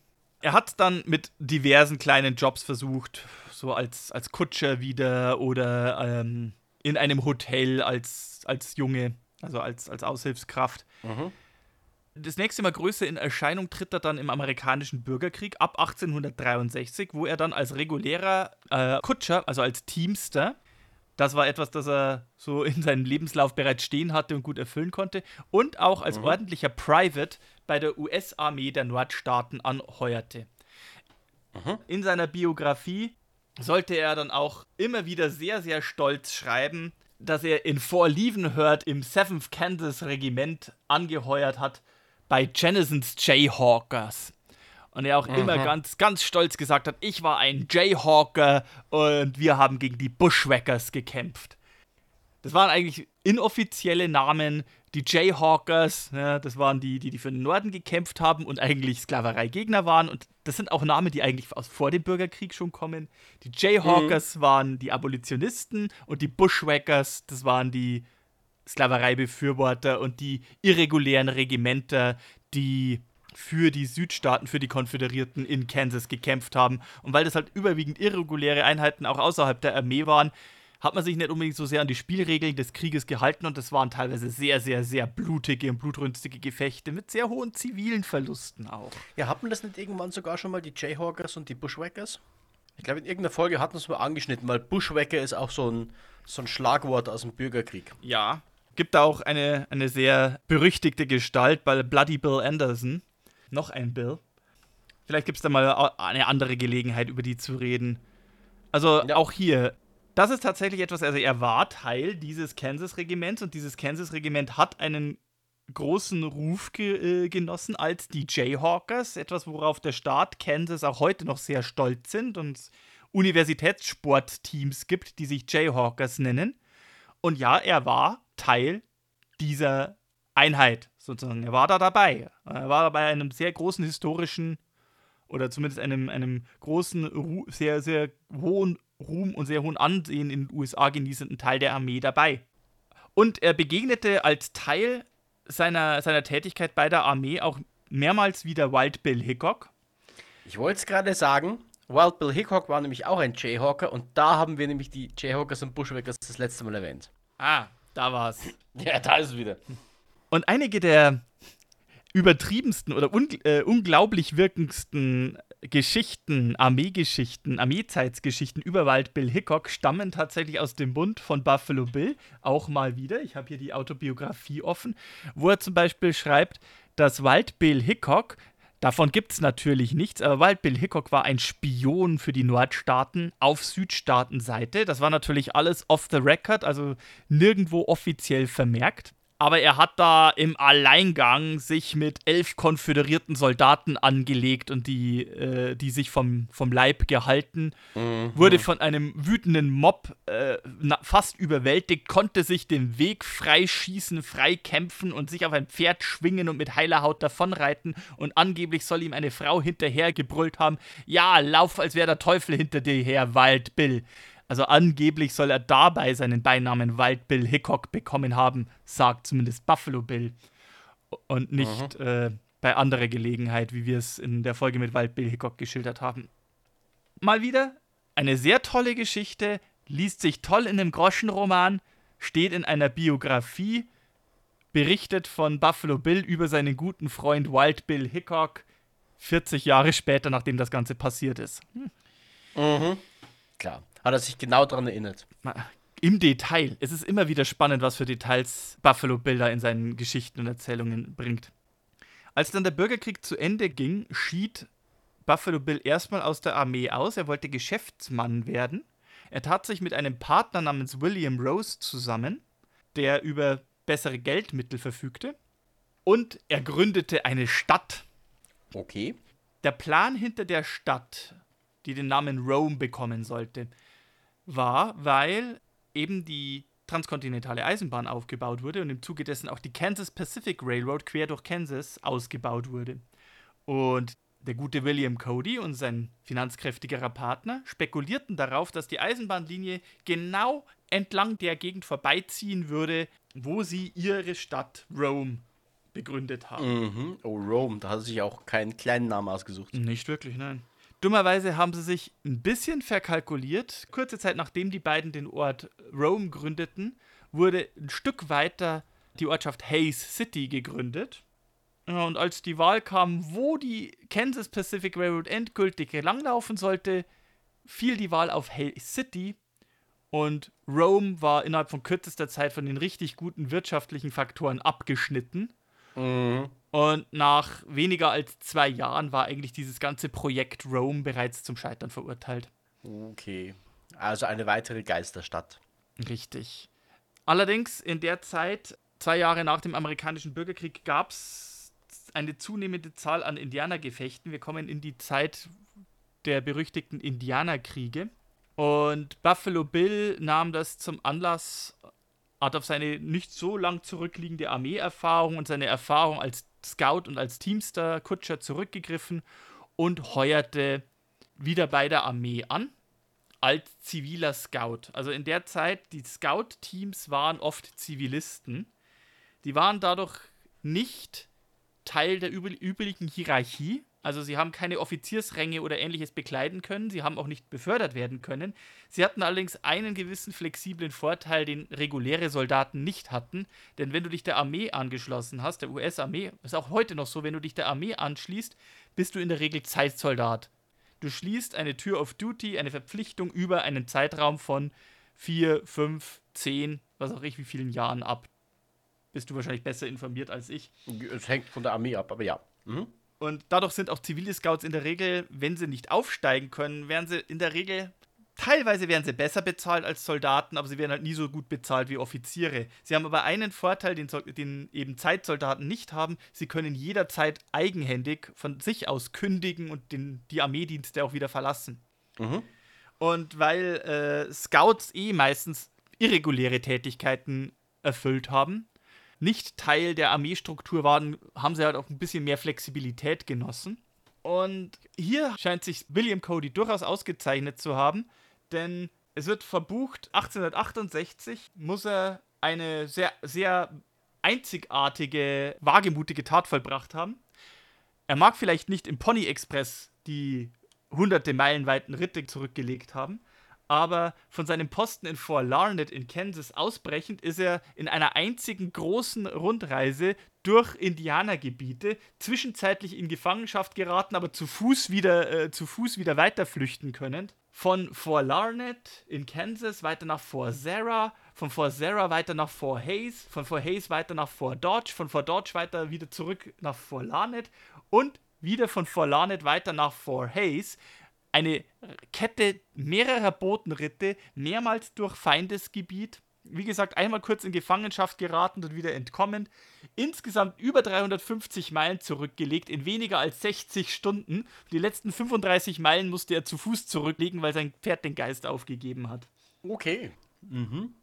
Er hat dann mit diversen kleinen Jobs versucht, so als, als Kutscher wieder oder ähm, in einem Hotel als, als Junge, also als, als Aushilfskraft. Mhm. Das nächste Mal größer in Erscheinung tritt er dann im amerikanischen Bürgerkrieg ab 1863, wo er dann als regulärer äh, Kutscher, also als Teamster, das war etwas, das er so in seinem Lebenslauf bereits stehen hatte und gut erfüllen konnte. Und auch als mhm. ordentlicher Private bei der US-Armee der Nordstaaten anheuerte. Mhm. In seiner Biografie sollte er dann auch immer wieder sehr, sehr stolz schreiben, dass er in Fort Leavenworth im 7th Kansas Regiment angeheuert hat bei Jennisons Jayhawkers. Und er auch mhm. immer ganz, ganz stolz gesagt hat, ich war ein Jayhawker und wir haben gegen die Bushwhackers gekämpft. Das waren eigentlich inoffizielle Namen. Die Jayhawkers, ja, das waren die, die, die für den Norden gekämpft haben und eigentlich Sklavereigegner waren. Und das sind auch Namen, die eigentlich aus vor dem Bürgerkrieg schon kommen. Die Jayhawkers mhm. waren die Abolitionisten und die Bushwhackers, das waren die Sklavereibefürworter und die irregulären Regimenter, die für die Südstaaten, für die Konföderierten in Kansas gekämpft haben. Und weil das halt überwiegend irreguläre Einheiten auch außerhalb der Armee waren, hat man sich nicht unbedingt so sehr an die Spielregeln des Krieges gehalten und das waren teilweise sehr, sehr, sehr blutige und blutrünstige Gefechte mit sehr hohen zivilen Verlusten auch. Ja, hat man das nicht irgendwann sogar schon mal die Jayhawkers und die Bushwhackers? Ich glaube, in irgendeiner Folge hatten wir es mal angeschnitten, weil Bushwhacker ist auch so ein, so ein Schlagwort aus dem Bürgerkrieg. Ja, gibt da auch eine, eine sehr berüchtigte Gestalt bei Bloody Bill Anderson. Noch ein Bill. Vielleicht gibt es da mal eine andere Gelegenheit, über die zu reden. Also ja. auch hier, das ist tatsächlich etwas, also er war Teil dieses Kansas-Regiments und dieses Kansas-Regiment hat einen großen Ruf ge äh, genossen als die Jayhawkers, etwas, worauf der Staat Kansas auch heute noch sehr stolz sind und Universitätssportteams gibt, die sich Jayhawkers nennen. Und ja, er war Teil dieser Einheit sozusagen. Er war da dabei. Er war bei einem sehr großen historischen oder zumindest einem, einem großen, sehr, sehr hohen Ruhm und sehr hohen Ansehen in den USA genießenden Teil der Armee dabei. Und er begegnete als Teil seiner, seiner Tätigkeit bei der Armee auch mehrmals wieder Wild Bill Hickok. Ich wollte es gerade sagen, Wild Bill Hickok war nämlich auch ein Jayhawker und da haben wir nämlich die Jayhawkers und Bushwhackers das letzte Mal erwähnt. Ah, da war's. <laughs> Ja, da ist es wieder. Und einige der übertriebensten oder un äh, unglaublich wirkendsten Geschichten, Armeegeschichten, Armeezeitsgeschichten über Wild Bill Hickok stammen tatsächlich aus dem Bund von Buffalo Bill. Auch mal wieder. Ich habe hier die Autobiografie offen, wo er zum Beispiel schreibt, dass Wild Bill Hickok Davon gibt es natürlich nichts, aber Wild Bill Hickok war ein Spion für die Nordstaaten auf Südstaatenseite. Das war natürlich alles off the record, also nirgendwo offiziell vermerkt aber er hat da im Alleingang sich mit elf konföderierten Soldaten angelegt und die, äh, die sich vom, vom Leib gehalten, mhm. wurde von einem wütenden Mob äh, na, fast überwältigt, konnte sich den Weg freischießen, freikämpfen und sich auf ein Pferd schwingen und mit heiler Haut davonreiten und angeblich soll ihm eine Frau hinterher gebrüllt haben, ja, lauf, als wäre der Teufel hinter dir her, Wald Bill. Also angeblich soll er dabei seinen Beinamen Wild Bill Hickok bekommen haben, sagt zumindest Buffalo Bill. Und nicht mhm. äh, bei anderer Gelegenheit, wie wir es in der Folge mit Wild Bill Hickok geschildert haben. Mal wieder eine sehr tolle Geschichte, liest sich toll in einem Groschenroman, steht in einer Biografie, berichtet von Buffalo Bill über seinen guten Freund Wild Bill Hickok 40 Jahre später, nachdem das Ganze passiert ist. Hm. Mhm. Klar hat er sich genau daran erinnert. Im Detail. Es ist immer wieder spannend, was für Details Buffalo Bilder in seinen Geschichten und Erzählungen bringt. Als dann der Bürgerkrieg zu Ende ging, schied Buffalo Bill erstmal aus der Armee aus. Er wollte Geschäftsmann werden. Er tat sich mit einem Partner namens William Rose zusammen, der über bessere Geldmittel verfügte. Und er gründete eine Stadt. Okay. Der Plan hinter der Stadt, die den Namen Rome bekommen sollte, war, weil eben die transkontinentale Eisenbahn aufgebaut wurde und im Zuge dessen auch die Kansas Pacific Railroad quer durch Kansas ausgebaut wurde. Und der gute William Cody und sein finanzkräftigerer Partner spekulierten darauf, dass die Eisenbahnlinie genau entlang der Gegend vorbeiziehen würde, wo sie ihre Stadt Rome begründet haben. Mhm. Oh, Rome, da hat sich auch keinen kleinen Namen ausgesucht. Nicht wirklich, nein. Dummerweise haben sie sich ein bisschen verkalkuliert. Kurze Zeit nachdem die beiden den Ort Rome gründeten, wurde ein Stück weiter die Ortschaft Hayes City gegründet. Und als die Wahl kam, wo die Kansas Pacific Railroad endgültig langlaufen sollte, fiel die Wahl auf Hayes City und Rome war innerhalb von kürzester Zeit von den richtig guten wirtschaftlichen Faktoren abgeschnitten. Mhm. Und nach weniger als zwei Jahren war eigentlich dieses ganze Projekt Rome bereits zum Scheitern verurteilt. Okay. Also eine weitere Geisterstadt. Richtig. Allerdings in der Zeit, zwei Jahre nach dem amerikanischen Bürgerkrieg, gab es eine zunehmende Zahl an Indianergefechten. Wir kommen in die Zeit der berüchtigten Indianerkriege. Und Buffalo Bill nahm das zum Anlass, hat auf seine nicht so lang zurückliegende Armeeerfahrung und seine Erfahrung als Scout und als Teamster Kutscher zurückgegriffen und heuerte wieder bei der Armee an als ziviler Scout. Also in der Zeit, die Scout-Teams waren oft Zivilisten. Die waren dadurch nicht Teil der übrigen Hierarchie. Also sie haben keine Offiziersränge oder ähnliches bekleiden können. Sie haben auch nicht befördert werden können. Sie hatten allerdings einen gewissen flexiblen Vorteil, den reguläre Soldaten nicht hatten. Denn wenn du dich der Armee angeschlossen hast, der US-Armee, ist auch heute noch so, wenn du dich der Armee anschließt, bist du in der Regel Zeitsoldat. Du schließt eine Tür of Duty, eine Verpflichtung über einen Zeitraum von vier, fünf, zehn, was auch ich, wie vielen Jahren ab. Bist du wahrscheinlich besser informiert als ich. Es hängt von der Armee ab, aber ja. Mhm. Und dadurch sind auch zivile Scouts in der Regel, wenn sie nicht aufsteigen können, werden sie in der Regel, teilweise werden sie besser bezahlt als Soldaten, aber sie werden halt nie so gut bezahlt wie Offiziere. Sie haben aber einen Vorteil, den, den eben Zeitsoldaten nicht haben. Sie können jederzeit eigenhändig von sich aus kündigen und den, die Armeedienste auch wieder verlassen. Mhm. Und weil äh, Scouts eh meistens irreguläre Tätigkeiten erfüllt haben, nicht Teil der Armeestruktur waren, haben sie halt auch ein bisschen mehr Flexibilität genossen. Und hier scheint sich William Cody durchaus ausgezeichnet zu haben, denn es wird verbucht, 1868 muss er eine sehr, sehr einzigartige, wagemutige Tat vollbracht haben. Er mag vielleicht nicht im Pony Express die hunderte Meilen weiten Ritte zurückgelegt haben, aber von seinem Posten in Fort Larned in Kansas ausbrechend ist er in einer einzigen großen Rundreise durch Indianergebiete zwischenzeitlich in Gefangenschaft geraten, aber zu Fuß wieder, äh, zu Fuß wieder weiterflüchten können. Von Fort Larned in Kansas weiter nach Fort Sarah, von Fort Sarah weiter nach Fort Hayes, von Fort Hayes weiter nach Fort Dodge, von Fort Dodge weiter wieder zurück nach Fort Larned und wieder von Fort Larned weiter nach Fort Hayes eine Kette mehrerer Botenritte, mehrmals durch Feindesgebiet. Wie gesagt, einmal kurz in Gefangenschaft geraten und wieder entkommen. Insgesamt über 350 Meilen zurückgelegt in weniger als 60 Stunden. Die letzten 35 Meilen musste er zu Fuß zurücklegen, weil sein Pferd den Geist aufgegeben hat. Okay. Mhm.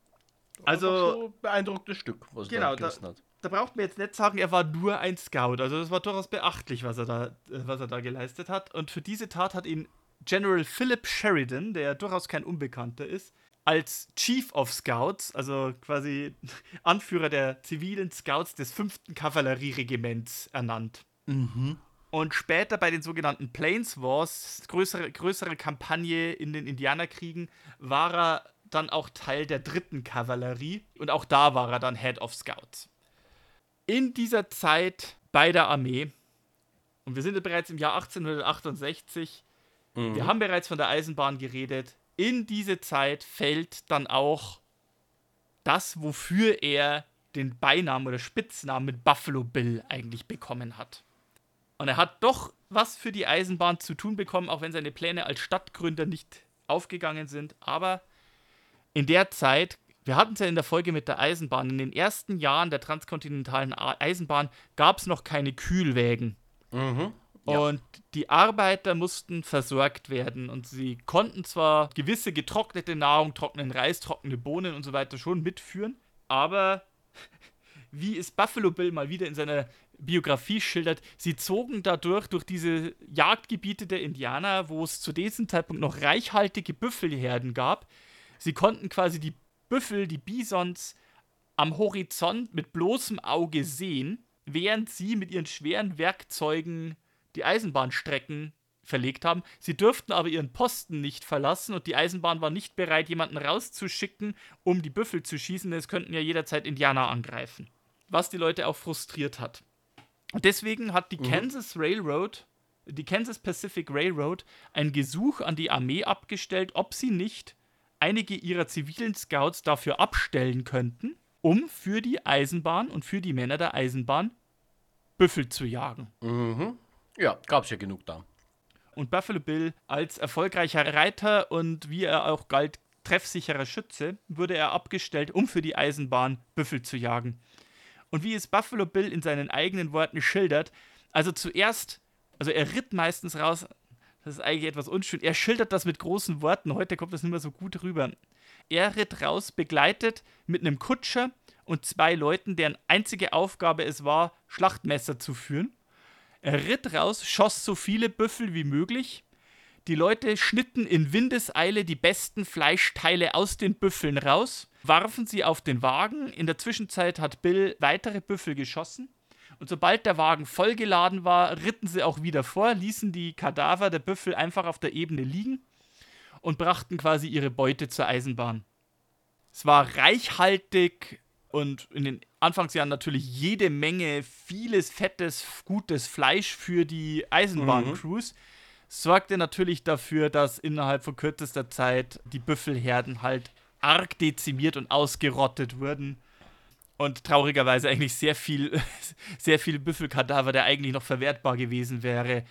Also ein beeindruckendes Stück, was genau, er da gerissen hat. Da braucht man jetzt nicht sagen, er war nur ein Scout. Also das war durchaus beachtlich, was er da, äh, was er da geleistet hat. Und für diese Tat hat ihn General Philip Sheridan, der durchaus kein Unbekannter ist, als Chief of Scouts, also quasi <laughs> Anführer der zivilen Scouts des 5. Kavallerieregiments ernannt. Mhm. Und später bei den sogenannten Plains Wars, größere, größere Kampagne in den Indianerkriegen, war er dann auch Teil der dritten Kavallerie und auch da war er dann Head of Scouts. In dieser Zeit bei der Armee, und wir sind bereits im Jahr 1868, Mhm. wir haben bereits von der Eisenbahn geredet. In diese Zeit fällt dann auch das, wofür er den Beinamen oder Spitznamen mit Buffalo Bill eigentlich bekommen hat. Und er hat doch was für die Eisenbahn zu tun bekommen, auch wenn seine Pläne als Stadtgründer nicht aufgegangen sind. Aber in der Zeit, wir hatten es ja in der Folge mit der Eisenbahn, in den ersten Jahren der transkontinentalen Eisenbahn gab es noch keine Kühlwägen. Mhm. Und die Arbeiter mussten versorgt werden. Und sie konnten zwar gewisse getrocknete Nahrung, trockenen Reis, trockene Bohnen und so weiter schon mitführen, aber <laughs> wie es Buffalo Bill mal wieder in seiner Biografie schildert, sie zogen dadurch durch diese Jagdgebiete der Indianer, wo es zu diesem Zeitpunkt noch reichhaltige Büffelherden gab. Sie konnten quasi die Büffel, die Bisons am Horizont mit bloßem Auge sehen, während sie mit ihren schweren Werkzeugen die Eisenbahnstrecken verlegt haben. Sie durften aber ihren Posten nicht verlassen und die Eisenbahn war nicht bereit, jemanden rauszuschicken, um die Büffel zu schießen, denn es könnten ja jederzeit Indianer angreifen. Was die Leute auch frustriert hat. Und deswegen hat die mhm. Kansas Railroad, die Kansas Pacific Railroad, ein Gesuch an die Armee abgestellt, ob sie nicht einige ihrer zivilen Scouts dafür abstellen könnten, um für die Eisenbahn und für die Männer der Eisenbahn Büffel zu jagen. Mhm. Ja, gab es ja genug da. Und Buffalo Bill als erfolgreicher Reiter und wie er auch galt, treffsicherer Schütze, wurde er abgestellt, um für die Eisenbahn Büffel zu jagen. Und wie es Buffalo Bill in seinen eigenen Worten schildert, also zuerst, also er ritt meistens raus, das ist eigentlich etwas unschön, er schildert das mit großen Worten, heute kommt das nicht mehr so gut rüber. Er ritt raus, begleitet mit einem Kutscher und zwei Leuten, deren einzige Aufgabe es war, Schlachtmesser zu führen. Er ritt raus, schoss so viele Büffel wie möglich. Die Leute schnitten in Windeseile die besten Fleischteile aus den Büffeln raus, warfen sie auf den Wagen. In der Zwischenzeit hat Bill weitere Büffel geschossen. Und sobald der Wagen vollgeladen war, ritten sie auch wieder vor, ließen die Kadaver der Büffel einfach auf der Ebene liegen und brachten quasi ihre Beute zur Eisenbahn. Es war reichhaltig und in den Anfangsjahren natürlich jede Menge vieles fettes, gutes Fleisch für die Eisenbahncrews. Mhm. Sorgte natürlich dafür, dass innerhalb von kürzester Zeit die Büffelherden halt arg dezimiert und ausgerottet wurden. Und traurigerweise eigentlich sehr viel, <laughs> sehr viel Büffelkadaver, der eigentlich noch verwertbar gewesen wäre,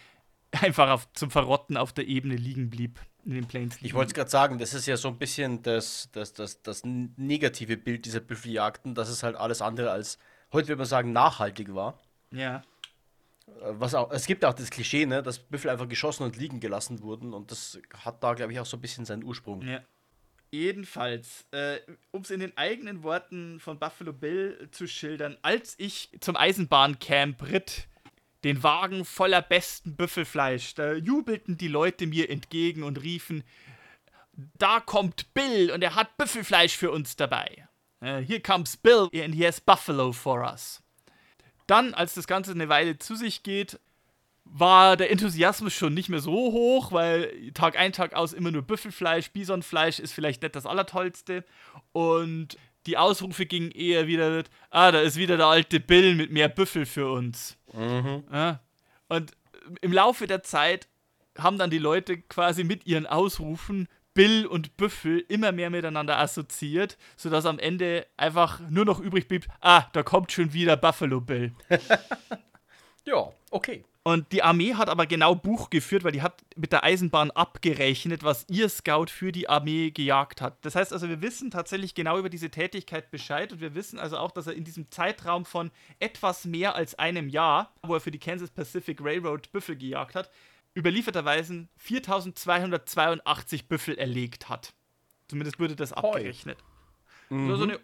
einfach auf, zum Verrotten auf der Ebene liegen blieb in den Plains liegen. Ich wollte es gerade sagen, das ist ja so ein bisschen das, das, das, das negative Bild dieser Büffeljagden, dass es halt alles andere als, heute würde man sagen, nachhaltig war. Ja. Äh, was auch, es gibt auch das Klischee, ne, dass Büffel einfach geschossen und liegen gelassen wurden und das hat da, glaube ich, auch so ein bisschen seinen Ursprung. Ja. Jedenfalls, äh, um es in den eigenen Worten von Buffalo Bill zu schildern, als ich zum Eisenbahncamp ritt, den Wagen voller besten Büffelfleisch. Da jubelten die Leute mir entgegen und riefen, da kommt Bill und er hat Büffelfleisch für uns dabei. Here comes Bill and he has buffalo for us. Dann, als das Ganze eine Weile zu sich geht, war der Enthusiasmus schon nicht mehr so hoch, weil Tag ein, Tag aus immer nur Büffelfleisch, Bisonfleisch ist vielleicht nicht das Allertollste. Und die Ausrufe gingen eher wieder mit, ah, da ist wieder der alte Bill mit mehr Büffel für uns. Mhm. Ja. Und im Laufe der Zeit haben dann die Leute quasi mit ihren Ausrufen Bill und Büffel immer mehr miteinander assoziiert, sodass am Ende einfach nur noch übrig blieb, ah, da kommt schon wieder Buffalo Bill. <laughs> ja, okay. Und die Armee hat aber genau Buch geführt, weil die hat mit der Eisenbahn abgerechnet, was ihr Scout für die Armee gejagt hat. Das heißt also, wir wissen tatsächlich genau über diese Tätigkeit Bescheid und wir wissen also auch, dass er in diesem Zeitraum von etwas mehr als einem Jahr, wo er für die Kansas Pacific Railroad Büffel gejagt hat, überlieferterweise 4282 Büffel erlegt hat. Zumindest wurde das abgerechnet. Mhm. Das ist eine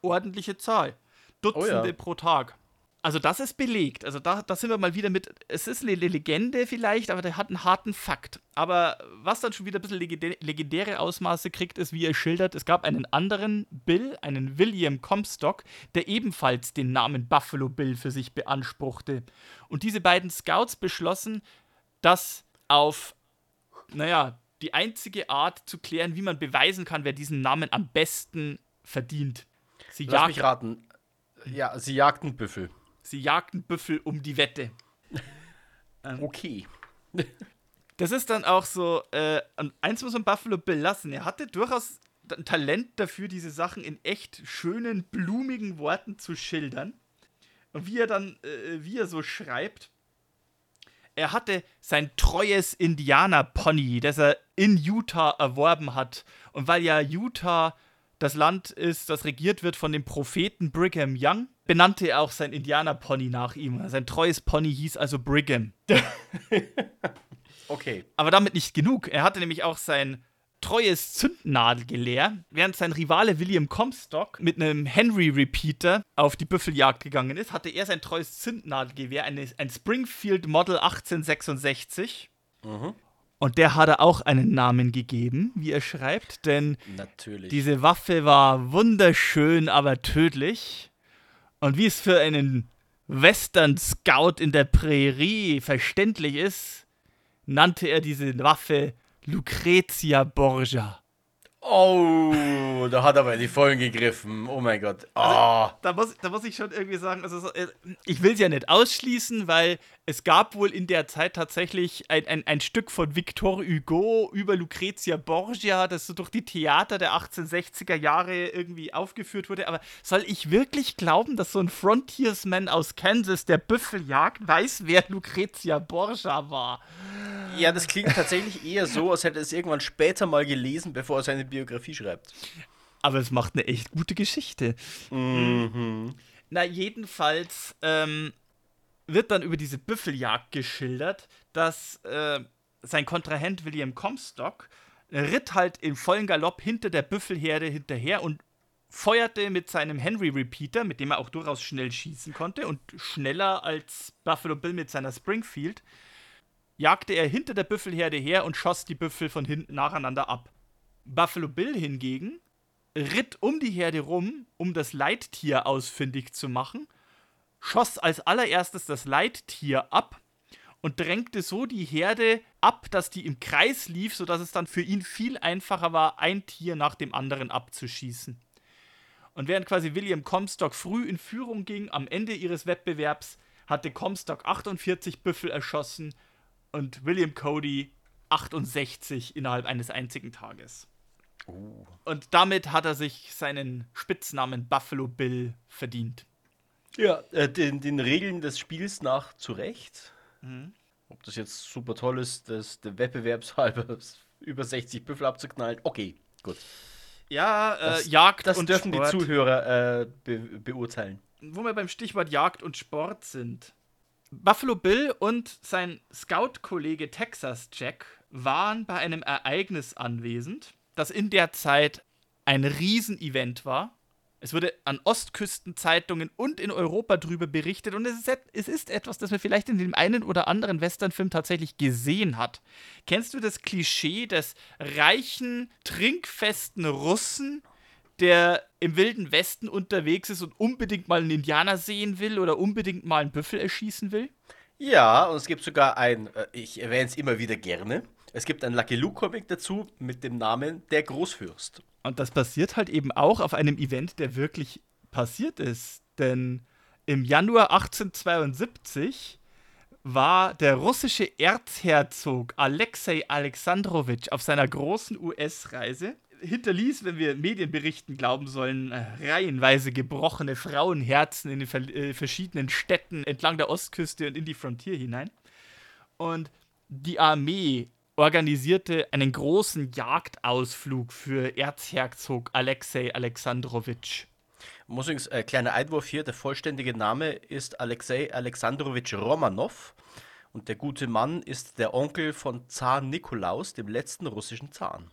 ordentliche Zahl. Dutzende oh ja. pro Tag. Also das ist belegt. Also da, da sind wir mal wieder mit, es ist eine Legende vielleicht, aber der hat einen harten Fakt. Aber was dann schon wieder ein bisschen legendäre Ausmaße kriegt, ist, wie er schildert, es gab einen anderen Bill, einen William Comstock, der ebenfalls den Namen Buffalo Bill für sich beanspruchte. Und diese beiden Scouts beschlossen, das auf, naja, die einzige Art zu klären, wie man beweisen kann, wer diesen Namen am besten verdient. Sie Lass mich raten. Ja, sie jagten Büffel. Sie jagten Büffel um die Wette. Ähm, okay. das ist dann auch so, äh, eins muss man Buffalo Bill lassen. Er hatte durchaus ein Talent dafür, diese Sachen in echt schönen, blumigen Worten zu schildern. Und wie er dann, äh, wie er so schreibt, Er hatte sein treues Indianer-Pony, das er in Utah erworben hat. Und weil ja Utah das Land ist, das regiert wird von dem Propheten Brigham Young, benannte er auch sein Indianer-Pony nach ihm. Sein treues Pony hieß also Brigham. <laughs> Okay. Aber damit nicht genug. Er hatte nämlich auch sein treues Zündnadelgewehr, während sein Rivale William Comstock mit einem Henry Repeater auf die Büffeljagd gegangen ist, hatte er sein treues Zündnadelgewehr, eine, ein Springfield Model 1866. Und der hat er auch einen Namen gegeben, wie er schreibt, denn Natürlich. diese Waffe war wunderschön, aber tödlich. Und wie es für einen Western Scout in der Prärie verständlich ist, nannte er diese Waffe Lucrezia Borgia. Oh, da hat er aber in die Vollen gegriffen. Oh mein Gott. Ah. Da muss, da muss ich schon irgendwie sagen, also so, äh, ich will es ja nicht ausschließen, weil es gab wohl in der Zeit tatsächlich ein, ein, ein Stück von Victor Hugo über Lucrezia Borgia, das so durch die Theater der 1860er Jahre irgendwie aufgeführt wurde. Aber soll ich wirklich glauben, dass so ein Frontiersman aus Kansas, der Büffel jagt, weiß, wer Lucrezia Borgia war? Ja, das klingt tatsächlich eher so, als hätte er es irgendwann später mal gelesen, bevor er seine Biografie schreibt. Aber es macht eine echt gute Geschichte. Mhm. Na, jedenfalls ähm, wird dann über diese Büffeljagd geschildert, dass äh, sein Kontrahent William Comstock ritt halt im vollen Galopp hinter der Büffelherde hinterher und feuerte mit seinem Henry Repeater, mit dem er auch durchaus schnell schießen konnte und schneller als Buffalo Bill mit seiner Springfield, jagte er hinter der Büffelherde her und schoss die Büffel von hinten nacheinander ab. Buffalo Bill hingegen ritt um die Herde rum, um das Leittier ausfindig zu machen, schoss als allererstes das Leittier ab und drängte so die Herde ab, dass die im Kreis lief, sodass es dann für ihn viel einfacher war, ein Tier nach dem anderen abzuschießen. Und während quasi William Comstock früh in Führung ging, am Ende ihres Wettbewerbs hatte Comstock 48 Büffel erschossen und William Cody 68 innerhalb eines einzigen Tages. Und damit hat er sich seinen Spitznamen Buffalo Bill verdient. Ja, äh, den, den Regeln des Spiels nach zu Recht. Mhm. Ob das jetzt super toll ist, das der Wettbewerbshalber <laughs> über 60 Büffel abzuknallen, okay, gut. Ja, äh, Das- Jagd Das und dürfen Sport. die Zuhörer äh, be beurteilen. Wo wir beim Stichwort Jagd und Sport sind. Buffalo Bill und sein Scout-Kollege Texas Jack waren bei einem Ereignis anwesend, das in der Zeit ein Riesenevent war. Es wurde an Ostküstenzeitungen und in Europa drüber berichtet und es ist, es ist etwas, das man vielleicht in dem einen oder anderen Westernfilm tatsächlich gesehen hat. Kennst du das Klischee des reichen, trinkfesten Russen, der im Wilden Westen unterwegs ist und unbedingt mal einen Indianer sehen will oder unbedingt mal einen Büffel erschießen will? Ja, und es gibt sogar ein, äh, ich erwähne es immer wieder gerne, es gibt ein Lucky Luke-Comic dazu mit dem Namen Der Großfürst. Und das passiert halt eben auch auf einem Event, der wirklich passiert ist. Denn im Januar 1872 war der russische Erzherzog Alexei Alexandrowitsch auf seiner großen US-Reise. Hinterließ, wenn wir Medienberichten glauben sollen, äh, reihenweise gebrochene Frauenherzen in den ver äh, verschiedenen Städten entlang der Ostküste und in die Frontier hinein. Und die Armee organisierte einen großen Jagdausflug für Erzherzog Alexei Alexandrowitsch. Muss übrigens, äh, kleiner Einwurf hier, der vollständige Name ist Alexei Alexandrowitsch Romanow und der gute Mann ist der Onkel von Zar Nikolaus, dem letzten russischen Zaren.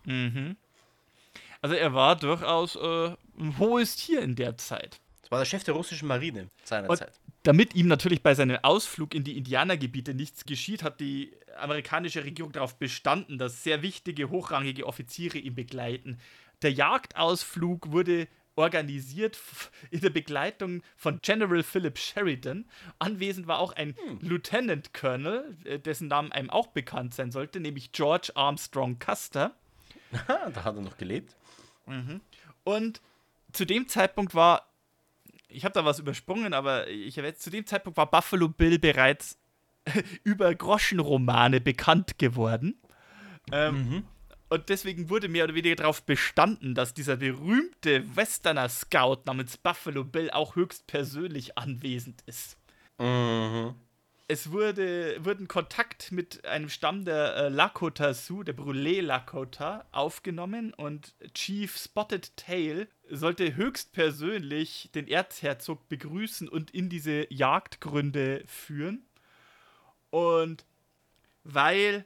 Also er war durchaus äh, ein hohes Tier in der Zeit. War der Chef der russischen Marine Und seinerzeit. damit ihm natürlich bei seinem Ausflug in die Indianergebiete nichts geschieht, hat die amerikanische Regierung darauf bestanden, dass sehr wichtige, hochrangige Offiziere ihn begleiten. Der Jagdausflug wurde organisiert in der Begleitung von General Philip Sheridan. Anwesend war auch ein Lieutenant Colonel, äh, dessen Namen einem auch bekannt sein sollte, nämlich George Armstrong Custer. <laughs> Da hat er noch gelebt. Und zu dem Zeitpunkt war, ich habe da was übersprungen, aber ich zu dem Zeitpunkt war Buffalo Bill bereits <laughs> über Groschenromane bekannt geworden. Ähm, Und deswegen wurde mehr oder weniger darauf bestanden, dass dieser berühmte Westerner Scout namens Buffalo Bill auch höchstpersönlich anwesend ist. Mhm. Es wurde, wurden Kontakt mit einem Stamm der äh, Lakota Sioux, der Brûlé Lakota, aufgenommen und Chief Spotted Tail sollte höchstpersönlich den Erzherzog begrüßen und in diese Jagdgründe führen. Und weil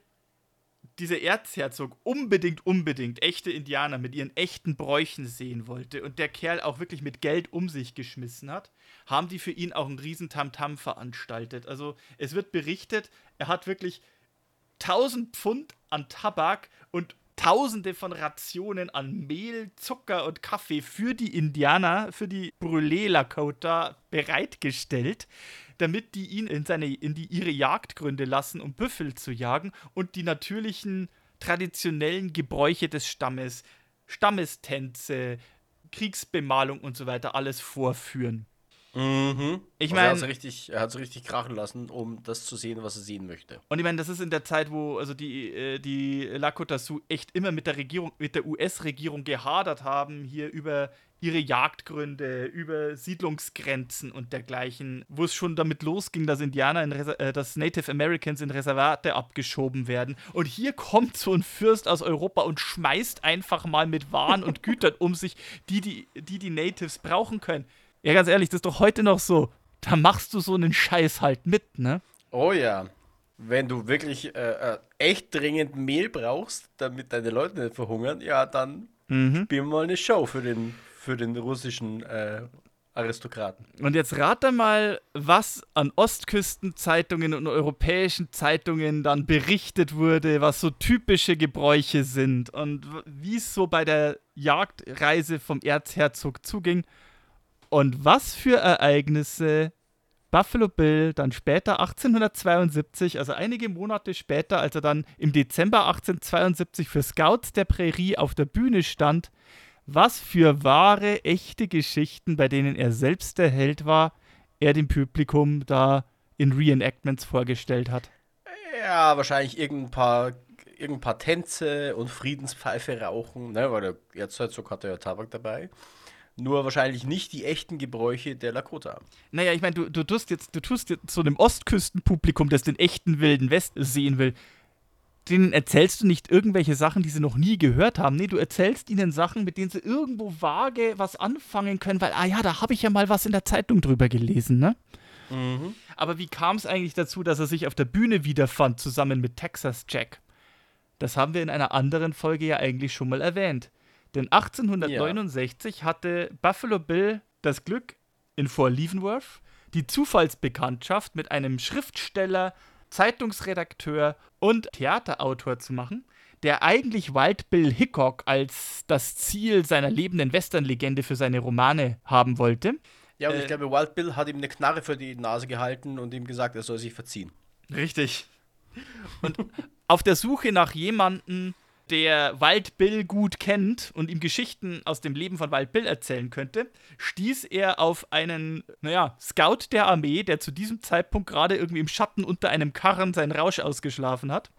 dieser Erzherzog unbedingt, unbedingt echte Indianer mit ihren echten Bräuchen sehen wollte und der Kerl auch wirklich mit Geld um sich geschmissen hat, haben die für ihn auch einen riesen Tamtam veranstaltet. Also es wird berichtet, er hat wirklich 1000 Pfund an Tabak und Tausende von Rationen an Mehl, Zucker und Kaffee für die Indianer, für die Brûlé Lakota bereitgestellt damit die ihn in, seine, in die, ihre Jagdgründe lassen, um Büffel zu jagen und die natürlichen, traditionellen Gebräuche des Stammes, Stammestänze, Kriegsbemalung und so weiter alles vorführen. Mhm. Ich Also er meine, hat's richtig, er hat es richtig krachen lassen, um das zu sehen, was er sehen möchte. und ich meine, das ist in der Zeit, wo also die, äh, die Lakota Sioux echt immer mit der Regierung, mit der US-Regierung gehadert haben, hier über ihre Jagdgründe, über Siedlungsgrenzen und dergleichen, wo es schon damit losging, dass Indianer, in Reser äh, dass Native Americans in Reservate abgeschoben werden. Und hier kommt so ein Fürst aus Europa und schmeißt einfach mal mit Waren und Gütern um sich, die die, die, die Natives brauchen können. Ja, ganz ehrlich, das ist doch heute noch so. Da machst du so einen Scheiß halt mit, ne? Oh ja. Wenn du wirklich äh, äh, echt dringend Mehl brauchst, damit deine Leute nicht verhungern, ja, dann Mhm. spielen wir mal eine Show für den, für den russischen äh, Aristokraten. Und jetzt rate mal, was an Ostküstenzeitungen und europäischen Zeitungen dann berichtet wurde, was so typische Gebräuche sind und wie es so bei der Jagdreise vom Erzherzog zuging und was für Ereignisse Buffalo Bill dann später 1872, also einige Monate später, als er dann im Dezember 1872 für Scouts der Prärie auf der Bühne stand, was für wahre, echte Geschichten, bei denen er selbst der Held war, er dem Publikum da in Reenactments vorgestellt hat. Ja, wahrscheinlich irgendein paar, irgendein paar Tänze und Friedenspfeife rauchen, ne, weil der Erzherzog hatte ja Tabak dabei. Nur wahrscheinlich nicht die echten Gebräuche der Lakota. Naja, ich meine, du, du tust jetzt, du tust jetzt so einem Ostküstenpublikum, das den echten Wilden West sehen will, denen erzählst du nicht irgendwelche Sachen, die sie noch nie gehört haben. Nee, du erzählst ihnen Sachen, mit denen sie irgendwo vage was anfangen können, weil, ah ja, da habe ich ja mal was in der Zeitung drüber gelesen, ne? Aber wie kam es eigentlich dazu, dass er sich auf der Bühne wiederfand, zusammen mit Texas Jack? Das haben wir in einer anderen Folge ja eigentlich schon mal erwähnt. Denn 1869 hatte Buffalo Bill das Glück, in Fort Leavenworth die Zufallsbekanntschaft mit einem Schriftsteller, Zeitungsredakteur und Theaterautor zu machen, der eigentlich Wild Bill Hickok als das Ziel seiner lebenden Western-Legende für seine Romane haben wollte. Ja, und Äh, ich glaube, Wild Bill hat ihm eine Knarre für die Nase gehalten und ihm gesagt, er soll sich verziehen. Richtig. Und auf der Suche nach jemandem, der Wild Bill gut kennt und ihm Geschichten aus dem Leben von Wild Bill erzählen könnte, stieß er auf einen, naja, Scout der Armee, der zu diesem Zeitpunkt gerade irgendwie im Schatten unter einem Karren seinen Rausch ausgeschlafen hat.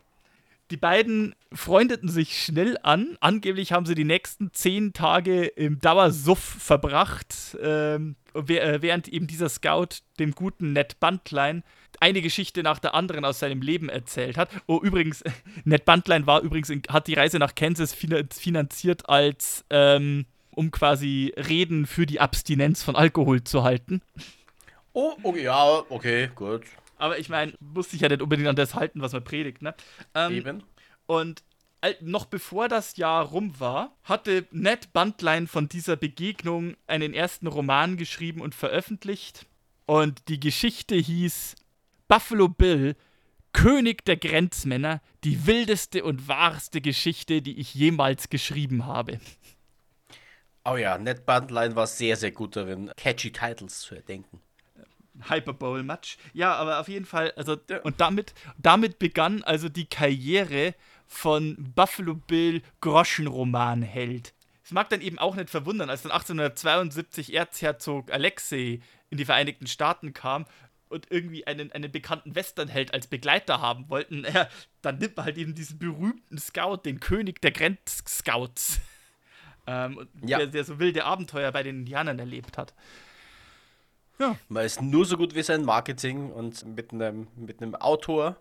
Die beiden freundeten sich schnell an. Angeblich haben sie die nächsten zehn Tage im Dauersuff verbracht, ähm, äh, während eben dieser Scout dem guten Ned Buntline eine Geschichte nach der anderen aus seinem Leben erzählt hat. Oh, übrigens, <laughs> Ned Buntline war übrigens, in, hat die Reise nach Kansas finan- finanziert als, ähm, um quasi Reden für die Abstinenz von Alkohol zu halten. Oh, okay, ja, okay, gut. Aber ich meine, muss sich ja nicht unbedingt an das halten, was man predigt, ne? Ähm, Eben. Und al- noch bevor das Jahr rum war, hatte Ned Buntline von dieser Begegnung einen ersten Roman geschrieben und veröffentlicht. Und die Geschichte hieß Buffalo Bill, König der Grenzmänner, die wildeste und wahrste Geschichte, die ich jemals geschrieben habe. Oh ja, Ned Buntline war sehr, sehr gut darin, catchy Titles zu erdenken. Hyperbowl Match. Ja, aber auf jeden Fall, also und damit, damit begann also die Karriere von Buffalo Bill Groschenromanheld. Es mag dann eben auch nicht verwundern, als dann 1872 Erzherzog Alexei in die Vereinigten Staaten kam und irgendwie einen, einen bekannten Westernheld als Begleiter haben wollten, ja, dann nimmt man halt eben diesen berühmten Scout, den König der Grenzscouts, <laughs> ähm, Ja. der, der so wilde Abenteuer bei den Indianern erlebt hat. Ja. Man ist nur so gut wie sein Marketing und mit einem, mit einem Autor,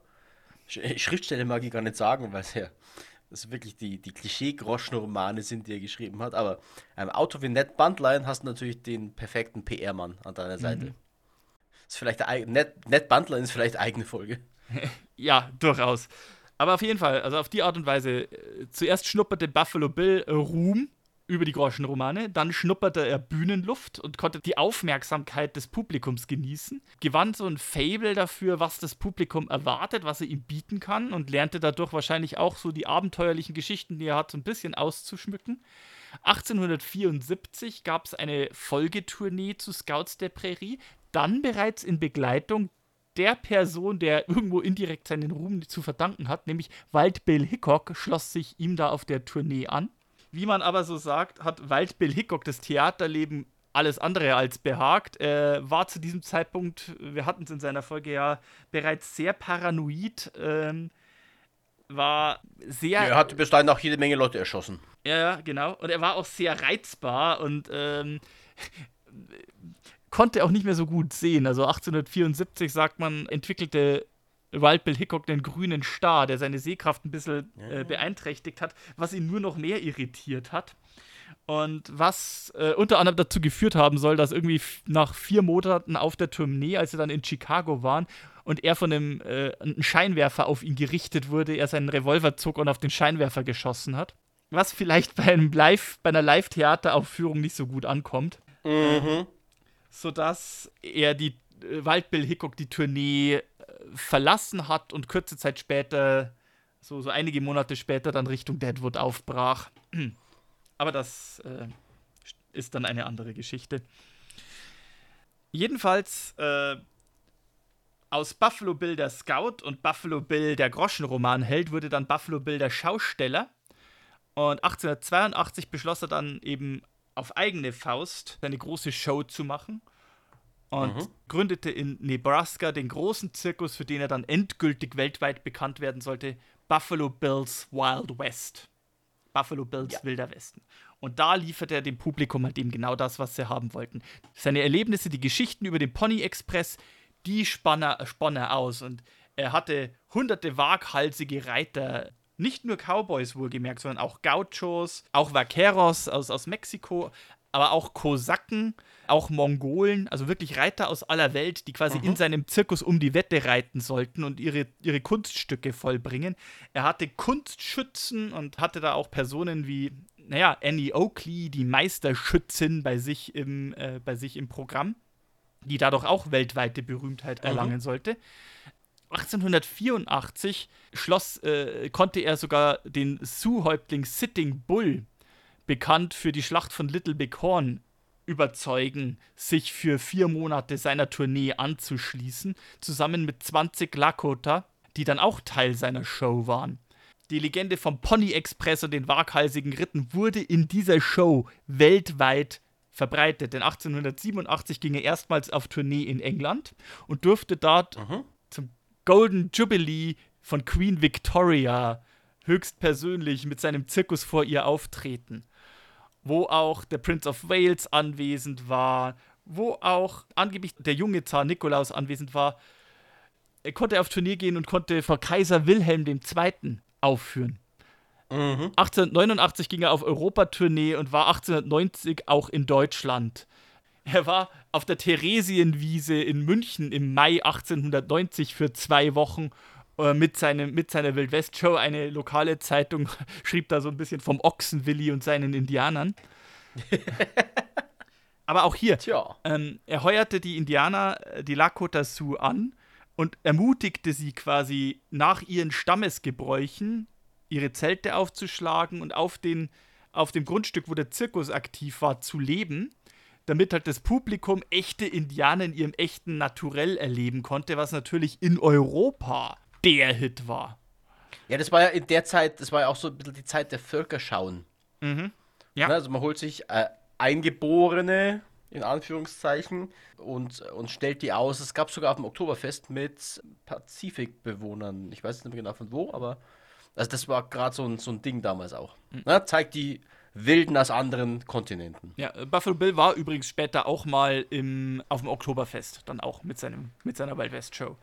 Schriftsteller mag ich gar nicht sagen, weil es ja das wirklich die, die Klischee-Groschenromane sind, die er geschrieben hat. Aber einem Autor wie Ned Buntline hast du natürlich den perfekten PR-Mann an deiner Seite. Mhm. Ist vielleicht der, Ned, Ned Buntline ist vielleicht eigene Folge. <laughs> ja, durchaus. Aber auf jeden Fall, also auf die Art und Weise, äh, zuerst schnupperte Buffalo Bill äh, Ruhm über die Groschenromane, dann schnupperte er Bühnenluft und konnte die Aufmerksamkeit des Publikums genießen, gewann so ein Fable dafür, was das Publikum erwartet, was er ihm bieten kann und lernte dadurch wahrscheinlich auch so die abenteuerlichen Geschichten, die er hat, so ein bisschen auszuschmücken. 1874 gab es eine Folgetournee zu Scouts der Prärie, dann bereits in Begleitung der Person, der irgendwo indirekt seinen Ruhm zu verdanken hat, nämlich Wild Bill Hickok, schloss sich ihm da auf der Tournee an. Wie man aber so sagt, hat Wild Bill Hickok das Theaterleben alles andere als behagt. Er war zu diesem Zeitpunkt, wir hatten es in seiner Folge ja bereits sehr paranoid, ähm, war sehr. er hat bis dahin auch jede Menge Leute erschossen. Ja, genau. Und er war auch sehr reizbar und ähm, konnte auch nicht mehr so gut sehen. Also 1874, sagt man, entwickelte Wild Bill Hickok den grünen Star, der seine Sehkraft ein bisschen äh, beeinträchtigt hat, was ihn nur noch mehr irritiert hat. Und was äh, unter anderem dazu geführt haben soll, dass irgendwie nach vier Monaten auf der Tournee, als sie dann in Chicago waren und er von einem, äh, einem Scheinwerfer auf ihn gerichtet wurde, er seinen Revolver zog und auf den Scheinwerfer geschossen hat. Was vielleicht <laughs> bei, einem Live, bei einer Live-Theateraufführung nicht so gut ankommt. Mhm. Sodass er die äh, Wild Bill Hickok die Tournee verlassen hat und kurze Zeit später, so, so einige Monate später, dann Richtung Deadwood aufbrach. <clears throat> Aber das äh, ist dann eine andere Geschichte. Jedenfalls äh, aus Buffalo Bill der Scout und Buffalo Bill der Groschenromanheld wurde dann Buffalo Bill der Schausteller. Und 1882 beschloss er dann eben auf eigene Faust seine große Show zu machen und mhm. gründete in Nebraska den großen Zirkus, für den er dann endgültig weltweit bekannt werden sollte, Buffalo Bills Wild West. Buffalo Bills ja. Wilder Westen. Und da lieferte er dem Publikum halt eben genau das, was sie haben wollten. Seine Erlebnisse, die Geschichten über den Pony Express, die spann er, spann er aus. Und er hatte hunderte waghalsige Reiter, nicht nur Cowboys wohlgemerkt, sondern auch Gauchos, auch Vaqueros aus, aus Mexiko, aber auch Kosaken, auch Mongolen, also wirklich Reiter aus aller Welt, die quasi mhm. in seinem Zirkus um die Wette reiten sollten und ihre, ihre Kunststücke vollbringen. Er hatte Kunstschützen und hatte da auch Personen wie, naja, Annie Oakley, die Meisterschützin bei sich im, äh, bei sich im Programm, die dadurch auch weltweite Berühmtheit mhm. erlangen mhm. sollte. 1884 schloss, äh, konnte er sogar den Sioux-Häuptling Sitting Bull bekannt für die Schlacht von Little Big Horn, überzeugen, sich für vier Monate seiner Tournee anzuschließen, zusammen mit 20 Lakota, die dann auch Teil seiner Show waren. Die Legende vom Pony Express und den waghalsigen Ritten wurde in dieser Show weltweit verbreitet. Denn 1887 ging er erstmals auf Tournee in England und durfte dort mhm. zum Golden Jubilee von Queen Victoria höchstpersönlich mit seinem Zirkus vor ihr auftreten wo auch der Prince of Wales anwesend war, wo auch angeblich der junge Zar Nikolaus anwesend war. Er konnte auf Turnier gehen und konnte vor Kaiser Wilhelm II. aufführen. Mhm. 1889 ging er auf Europatournee und war 1890 auch in Deutschland. Er war auf der Theresienwiese in München im Mai 1890 für zwei Wochen äh, mit, seinem, mit seiner Wildwest-Show. Eine lokale Zeitung <laughs> schrieb da so ein bisschen vom Ochsenwilli und seinen Indianern. <laughs> Aber auch hier, ähm, er heuerte die Indianer, äh, die Lakota Sioux an und ermutigte sie quasi nach ihren Stammesgebräuchen ihre Zelte aufzuschlagen und auf, den, auf dem Grundstück, wo der Zirkus aktiv war, zu leben, damit halt das Publikum echte Indianer in ihrem echten Naturell erleben konnte, was natürlich in Europa der Hit war. Ja, das war ja in der Zeit, das war ja auch so ein bisschen die Zeit der Völkerschauen. Mhm. Ja. Ne, also man holt sich äh, Eingeborene, in Anführungszeichen, und, und stellt die aus. Es gab sogar auf dem Oktoberfest mit Pazifikbewohnern. Ich weiß nicht mehr genau von wo, aber also das war gerade so ein, so ein Ding damals auch. Mhm. Na, ne, zeigt die Wilden aus anderen Kontinenten. Ja, äh, Buffalo Bill war übrigens später auch mal im, auf dem Oktoberfest, dann auch mit, seinem, mit seiner Wild West Show.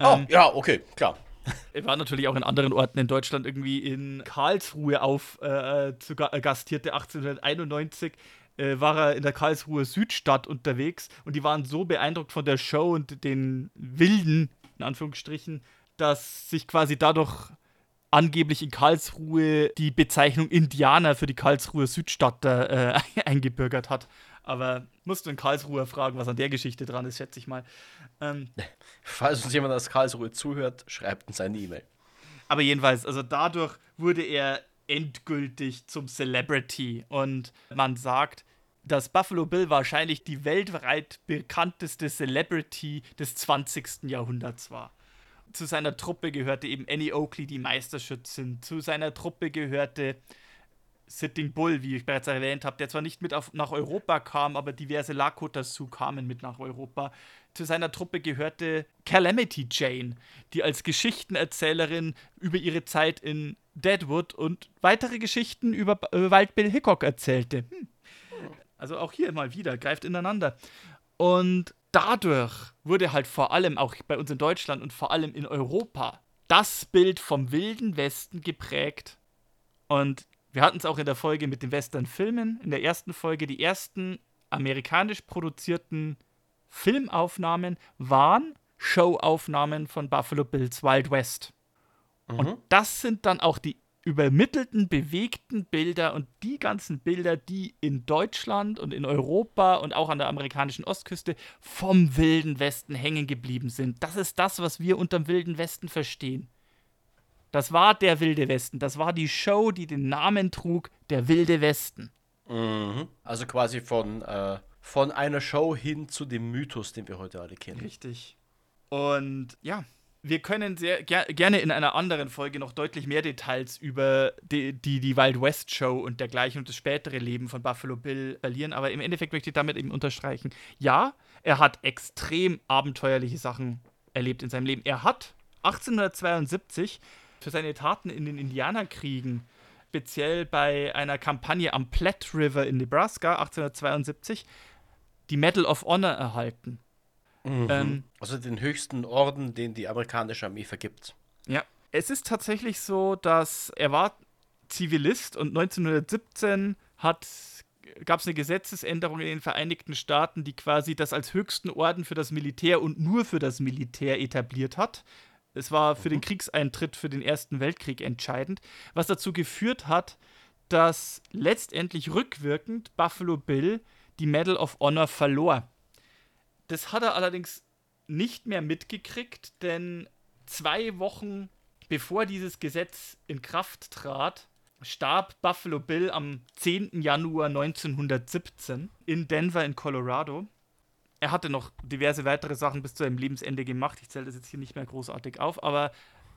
Oh, ähm, ja, okay, klar. <laughs> Er war natürlich auch in anderen Orten in Deutschland, irgendwie in Karlsruhe auf äh, zu äh, gastierte 1891 äh, war er in der Karlsruher Südstadt unterwegs und die waren so beeindruckt von der Show und den Wilden, in Anführungsstrichen, dass sich quasi dadurch angeblich in Karlsruhe die Bezeichnung Indianer für die Karlsruher Südstadt äh, <laughs> eingebürgert hat. Aber musst du in Karlsruhe fragen, was an der Geschichte dran ist, schätze ich mal. Ähm, <laughs> Falls uns jemand aus Karlsruhe zuhört, schreibt uns eine E-Mail. Aber jedenfalls, also dadurch wurde er endgültig zum Celebrity. Und man sagt, dass Buffalo Bill wahrscheinlich die weltweit bekannteste Celebrity des 20. Jahrhunderts war. Zu seiner Truppe gehörte eben Annie Oakley, die Meisterschützin. Zu seiner Truppe gehörte Sitting Bull, wie ich bereits erwähnt habe, der zwar nicht mit auf, nach Europa kam, aber diverse Lakota Sioux kamen mit nach Europa. Zu seiner Truppe gehörte Calamity Jane, die als Geschichtenerzählerin über ihre Zeit in Deadwood und weitere Geschichten über äh, Wild Bill Hickok erzählte. Hm. Also auch hier mal wieder, greift ineinander. Und dadurch wurde halt vor allem auch bei uns in Deutschland und vor allem in Europa das Bild vom wilden Westen geprägt. Und wir hatten es auch in der Folge mit den Western-Filmen. In der ersten Folge, die ersten amerikanisch produzierten Filmaufnahmen waren Showaufnahmen von Buffalo Bills Wild West. Mhm. Und das sind dann auch die übermittelten, bewegten Bilder und die ganzen Bilder, die in Deutschland und in Europa und auch an der amerikanischen Ostküste vom Wilden Westen hängen geblieben sind. Das ist das, was wir unter dem Wilden Westen verstehen. Das war der Wilde Westen. Das war die Show, die den Namen trug, der Wilde Westen. Mhm. Also quasi von, äh, von einer Show hin zu dem Mythos, den wir heute alle kennen. Richtig. Und ja, wir können sehr ger gerne in einer anderen Folge noch deutlich mehr Details über die, die, die Wild West Show und dergleichen und das spätere Leben von Buffalo Bill verlieren. Aber im Endeffekt möchte ich damit eben unterstreichen: Ja, er hat extrem abenteuerliche Sachen erlebt in seinem Leben. Er hat 1872 für seine Taten in den Indianerkriegen, speziell bei einer Kampagne am Platte River in Nebraska 1872, die Medal of Honor erhalten. Mhm. Ähm, also den höchsten Orden, den die amerikanische Armee vergibt. Ja, es ist tatsächlich so, dass er war Zivilist und 1917 hat gab es eine Gesetzesänderung in den Vereinigten Staaten, die quasi das als höchsten Orden für das Militär und nur für das Militär etabliert hat. Es war für den mhm. Kriegseintritt für den Ersten Weltkrieg entscheidend, was dazu geführt hat, dass letztendlich rückwirkend Buffalo Bill die Medal of Honor verlor. Das hat er allerdings nicht mehr mitgekriegt, denn zwei Wochen bevor dieses Gesetz in Kraft trat, starb Buffalo Bill am 10. Januar 1917 in Denver in Colorado er hatte noch diverse weitere Sachen bis zu seinem Lebensende gemacht. Ich zähle das jetzt hier nicht mehr großartig auf, aber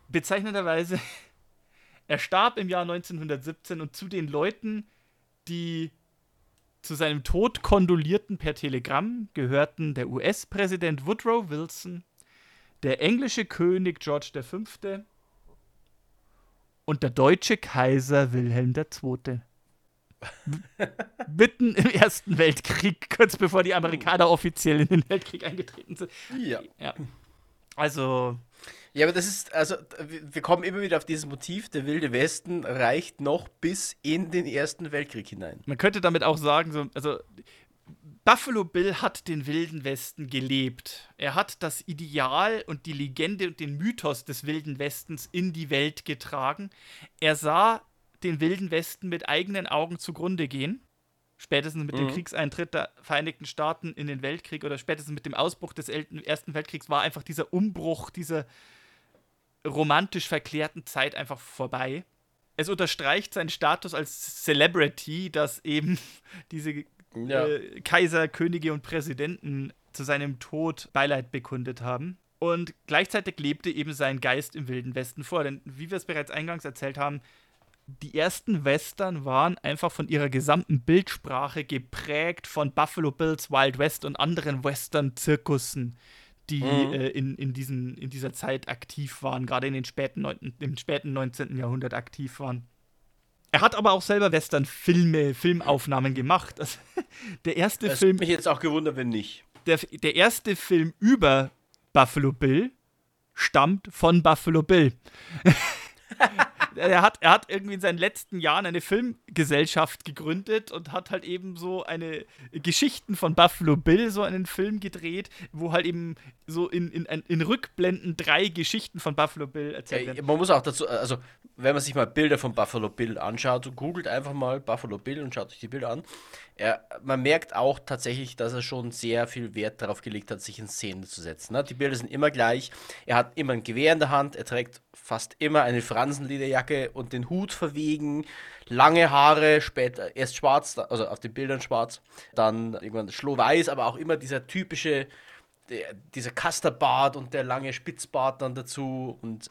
bezeichnenderweise, <laughs> er starb im Jahr 1917 und zu den Leuten, die zu seinem Tod kondolierten per Telegramm, gehörten der US-Präsident Woodrow Wilson, der englische König George V. und der deutsche Kaiser Wilhelm II <laughs> mitten im Ersten Weltkrieg, kurz bevor die Amerikaner offiziell in den Weltkrieg eingetreten sind. Ja. ja. Also. Ja, aber das ist, also, wir kommen immer wieder auf dieses Motiv, der Wilde Westen reicht noch bis in den Ersten Weltkrieg hinein. Man könnte damit auch sagen, so, also, Buffalo Bill hat den Wilden Westen gelebt. Er hat das Ideal und die Legende und den Mythos des Wilden Westens in die Welt getragen. Er sah den Wilden Westen mit eigenen Augen zugrunde gehen. Spätestens mit mhm. dem Kriegseintritt der Vereinigten Staaten in den Weltkrieg oder spätestens mit dem Ausbruch des Ersten Weltkriegs war einfach dieser Umbruch dieser romantisch verklärten Zeit einfach vorbei. Es unterstreicht seinen Status als Celebrity, dass eben <laughs> diese ja. äh, Kaiser, Könige und Präsidenten zu seinem Tod Beileid bekundet haben. Und gleichzeitig lebte eben sein Geist im Wilden Westen vor. Denn wie wir es bereits eingangs erzählt haben, die ersten Western waren einfach von ihrer gesamten Bildsprache geprägt von Buffalo Bills, Wild West und anderen Western-Zirkussen, die mhm. äh, in, in, diesen, in dieser Zeit aktiv waren, gerade in den späten, im späten 19. Jahrhundert aktiv waren. Er hat aber auch selber Western-Filme, Filmaufnahmen gemacht. Also, <laughs> der erste Das Film, mich jetzt auch gewundert, wenn nicht. der, der erste Film über Buffalo Bill stammt von Buffalo Bill. <laughs> er, hat, er hat irgendwie in seinen letzten Jahren eine Filmgesellschaft gegründet und hat halt eben so eine Geschichten von Buffalo Bill, so einen Film gedreht, wo halt eben so in, in, in Rückblenden drei Geschichten von Buffalo Bill erzählt werden. man muss auch dazu, also wenn man sich mal Bilder von Buffalo Bill anschaut, googelt einfach mal Buffalo Bill und schaut euch die Bilder an. Er, man merkt auch tatsächlich, dass er schon sehr viel Wert darauf gelegt hat, sich in Szene zu setzen. Ne? Die Bilder sind immer gleich. Er hat immer ein Gewehr in der Hand, er trägt fast immer eine Fransenlederjacke und den Hut verwegen, lange Haare, später erst schwarz, also auf den Bildern schwarz, dann irgendwann schlohweiß, aber auch immer dieser typische der, dieser Kasterbart und der lange Spitzbart dann dazu. Und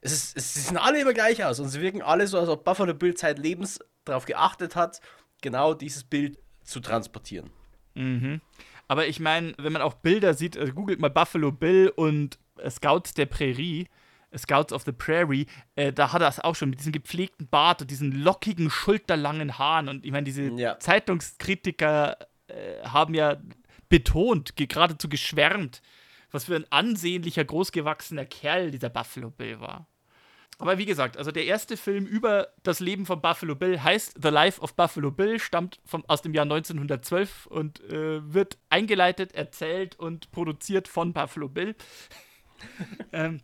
es, ist, es sehen alle immer gleich aus und sie wirken alle so, als ob Buffalo Bill zeitlebens darauf geachtet hat, genau dieses Bild zu transportieren. Mhm. Aber ich meine, wenn man auch Bilder sieht, äh, googelt mal Buffalo Bill und äh, Scouts der Prärie, Scouts of the Prairie, äh, da hat er es auch schon mit diesem gepflegten Bart und diesen lockigen, schulterlangen Haaren. Und ich meine, diese Ja. Zeitungskritiker äh, haben ja betont, ge- geradezu geschwärmt, was für ein ansehnlicher, großgewachsener Kerl dieser Buffalo Bill war. Aber wie gesagt, also der erste Film über das Leben von Buffalo Bill heißt The Life of Buffalo Bill, stammt vom, aus dem Jahr 1912 und äh, wird eingeleitet, erzählt und produziert von Buffalo Bill. <laughs> ähm,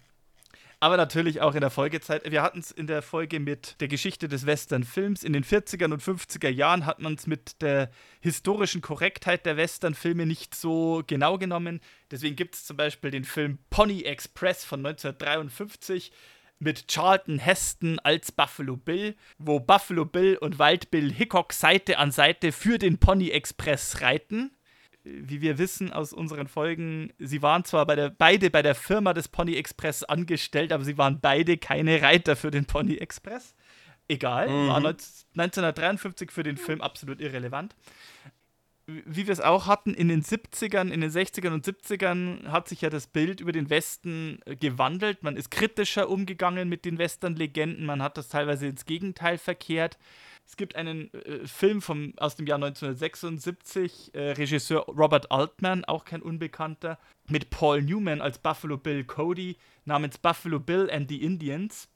aber natürlich auch in der Folgezeit. Wir hatten es in der Folge mit der Geschichte des Western-Films. In den 40er und 50er Jahren hat man es mit der historischen Korrektheit der Western-Filme nicht so genau genommen. Deswegen gibt es zum Beispiel den Film Pony Express von 1953 mit Charlton Heston als Buffalo Bill, wo Buffalo Bill und Wild Bill Hickok Seite an Seite für den Pony Express reiten wie wir wissen aus unseren Folgen, sie waren zwar bei der, beide bei der Firma des Pony Express angestellt, aber sie waren beide keine Reiter für den Pony Express. Egal, war 19, 1953 für den Film absolut irrelevant. Wie wir es auch hatten, in den 70ern, in den 60ern und 70ern hat sich ja das Bild über den Westen äh, gewandelt. Man ist kritischer umgegangen mit den Western-Legenden, man hat das teilweise ins Gegenteil verkehrt. Es gibt einen äh, Film vom, aus dem Jahr 1976, äh, Regisseur Robert Altman, auch kein Unbekannter, mit Paul Newman als Buffalo Bill Cody, namens Buffalo Bill and the Indians,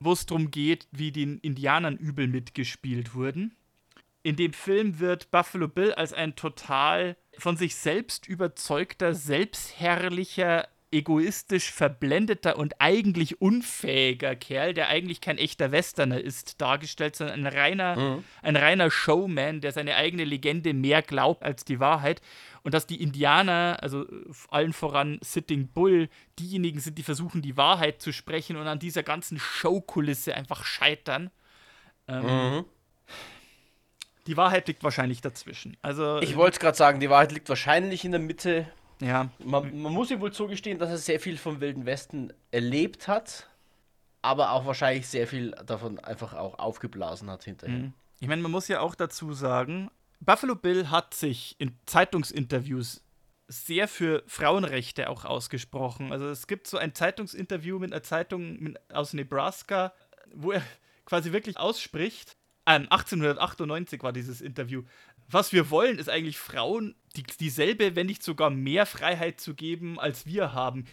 wo es darum geht, wie den Indianern übel mitgespielt wurden. In dem Film wird Buffalo Bill als ein total von sich selbst überzeugter, selbstherrlicher, egoistisch verblendeter und eigentlich unfähiger Kerl, der eigentlich kein echter Westerner ist, dargestellt, sondern ein reiner, ein reiner Showman, der seine eigene Legende mehr glaubt als die Wahrheit. Und dass die Indianer, also äh, allen voran Sitting Bull, diejenigen sind, die versuchen, die Wahrheit zu sprechen und an dieser ganzen Showkulisse einfach scheitern. Ähm, Die Wahrheit liegt wahrscheinlich dazwischen. Also, Ich wollte es gerade sagen, die Wahrheit liegt wahrscheinlich in der Mitte. Ja, Man, man muss ihm wohl zugestehen, dass er sehr viel vom Wilden Westen erlebt hat, aber auch wahrscheinlich sehr viel davon einfach auch aufgeblasen hat hinterher. Ich meine, man muss ja auch dazu sagen, Buffalo Bill hat sich in Zeitungsinterviews sehr für Frauenrechte auch ausgesprochen. Also es gibt so ein Zeitungsinterview mit einer Zeitung aus Nebraska, wo er quasi wirklich ausspricht. Ähm, 1898 war dieses Interview. Was wir wollen, ist eigentlich Frauen die, dieselbe, wenn nicht sogar mehr Freiheit zu geben, als wir haben.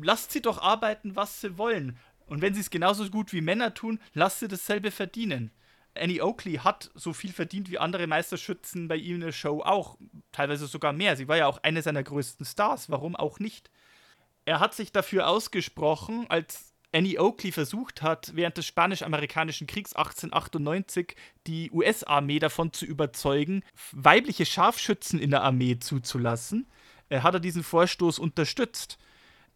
Lasst sie doch arbeiten, was sie wollen. Und wenn sie es genauso gut wie Männer tun, lasst sie dasselbe verdienen. Annie Oakley hat so viel verdient wie andere Meisterschützen bei ihm in der Show auch. Teilweise sogar mehr. Sie war ja auch eine seiner größten Stars. Warum auch nicht? Er hat sich dafür ausgesprochen, als Annie Oakley versucht hat, während des Spanisch-Amerikanischen Kriegs 1898 die US-Armee davon zu überzeugen, weibliche Scharfschützen in der Armee zuzulassen, äh, hat er diesen Vorstoß unterstützt.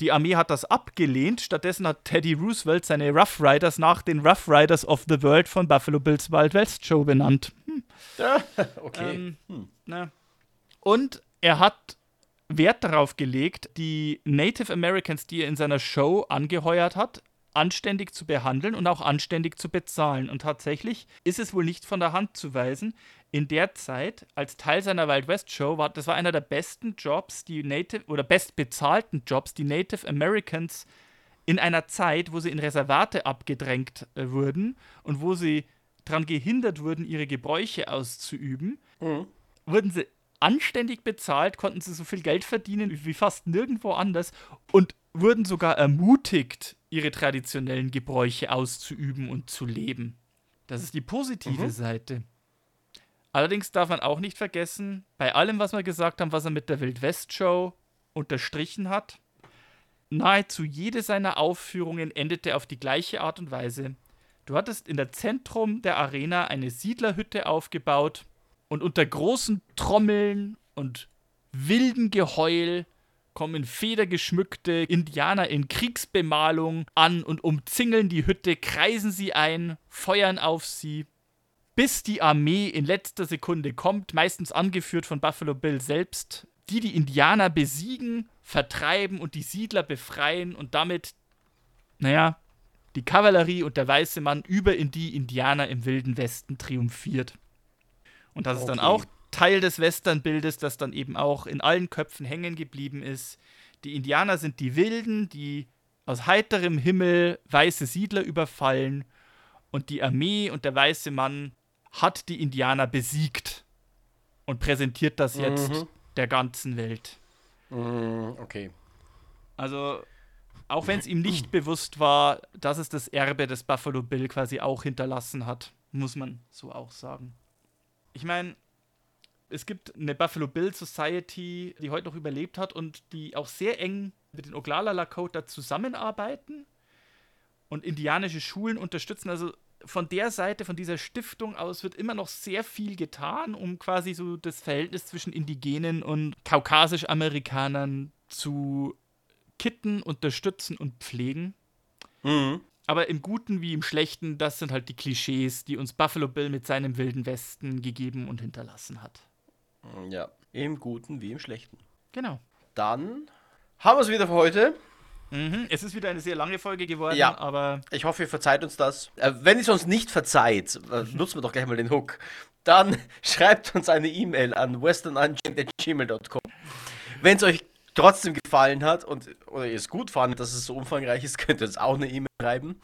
Die Armee hat das abgelehnt. Stattdessen hat Teddy Roosevelt seine Rough Riders nach den Rough Riders of the World von Buffalo Bills Wild West Show benannt. Hm. <laughs> okay. Ähm, na. Und er hat Wert darauf gelegt, die Native Americans, die er in seiner Show angeheuert hat, anständig zu behandeln und auch anständig zu bezahlen. Und tatsächlich ist es wohl nicht von der Hand zu weisen. In der Zeit, als Teil seiner Wild West Show, war das war einer der besten Jobs, die Native oder bestbezahlten Jobs, die Native Americans in einer Zeit, wo sie in Reservate abgedrängt äh, wurden und wo sie daran gehindert wurden, ihre Gebräuche auszuüben, Mhm. wurden sie anständig bezahlt, konnten sie so viel Geld verdienen wie fast nirgendwo anders und wurden sogar ermutigt, ihre traditionellen Gebräuche auszuüben und zu leben. Das ist die positive Mhm. Seite. Allerdings darf man auch nicht vergessen, bei allem, was wir gesagt haben, was er mit der Wildwest-Show unterstrichen hat, nahezu jede seiner Aufführungen endete auf die gleiche Art und Weise. Du hattest in der Zentrum der Arena eine Siedlerhütte aufgebaut und unter großen Trommeln und wilden Geheul kommen federgeschmückte Indianer in Kriegsbemalung an und umzingeln die Hütte, kreisen sie ein, feuern auf sie, bis die Armee in letzter Sekunde kommt, meistens angeführt von Buffalo Bill selbst, die die Indianer besiegen, vertreiben und die Siedler befreien und damit, naja, die Kavallerie und der weiße Mann über in die Indianer im wilden Westen triumphiert. Und das ist dann Okay. auch Teil des Westernbildes, das dann eben auch in allen Köpfen hängen geblieben ist. Die Indianer sind die Wilden, die aus heiterem Himmel weiße Siedler überfallen und die Armee und der weiße Mann hat die Indianer besiegt und präsentiert das jetzt Mhm. der ganzen Welt. Mhm, okay. Also, auch wenn es ihm nicht <clears throat> bewusst war, dass es das Erbe des Buffalo Bill quasi auch hinterlassen hat, muss man so auch sagen. Ich meine, es gibt eine Buffalo Bill Society, die heute noch überlebt hat und die auch sehr eng mit den Oglala Lakota zusammenarbeiten und indianische Schulen unterstützen. Also von der Seite, von dieser Stiftung aus wird immer noch sehr viel getan, um quasi so das Verhältnis zwischen Indigenen und Kaukasisch-Amerikanern zu kitten, unterstützen und pflegen. Mhm. Aber im Guten wie im Schlechten, das sind halt die Klischees, die uns Buffalo Bill mit seinem wilden Westen gegeben und hinterlassen hat. Ja, im Guten wie im Schlechten. Genau. Dann haben wir es wieder für heute. Mhm. Es ist wieder eine sehr lange Folge geworden, Ja. aber Ich hoffe, ihr verzeiht uns das. Äh, wenn ihr es uns nicht verzeiht, äh, <laughs> nutzen wir doch gleich mal den Hook. Dann <laughs> schreibt uns eine E-Mail an westernunchained.gmail.com. Wenn es euch trotzdem gefallen hat und oder ihr es gut fandet, dass es so umfangreich ist, <laughs> könnt ihr uns auch eine E-Mail schreiben.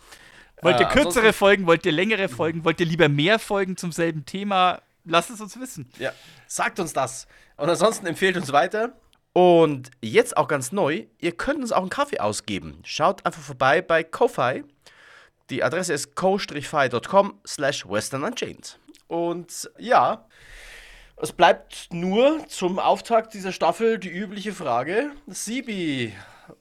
wollt ihr Äh, kürzere Folgen, wollt ihr längere Folgen, wollt ihr lieber mehr Folgen zum selben Thema? Lasst es uns wissen. Ja, sagt uns das. Und ansonsten empfehlt uns weiter. Und jetzt auch ganz neu, ihr könnt uns auch einen Kaffee ausgeben. Schaut einfach vorbei bei Ko-Fi. Die Adresse ist ko-fi.com slash westernunchained. Und ja, es bleibt nur zum Auftakt dieser Staffel die übliche Frage. Sibi,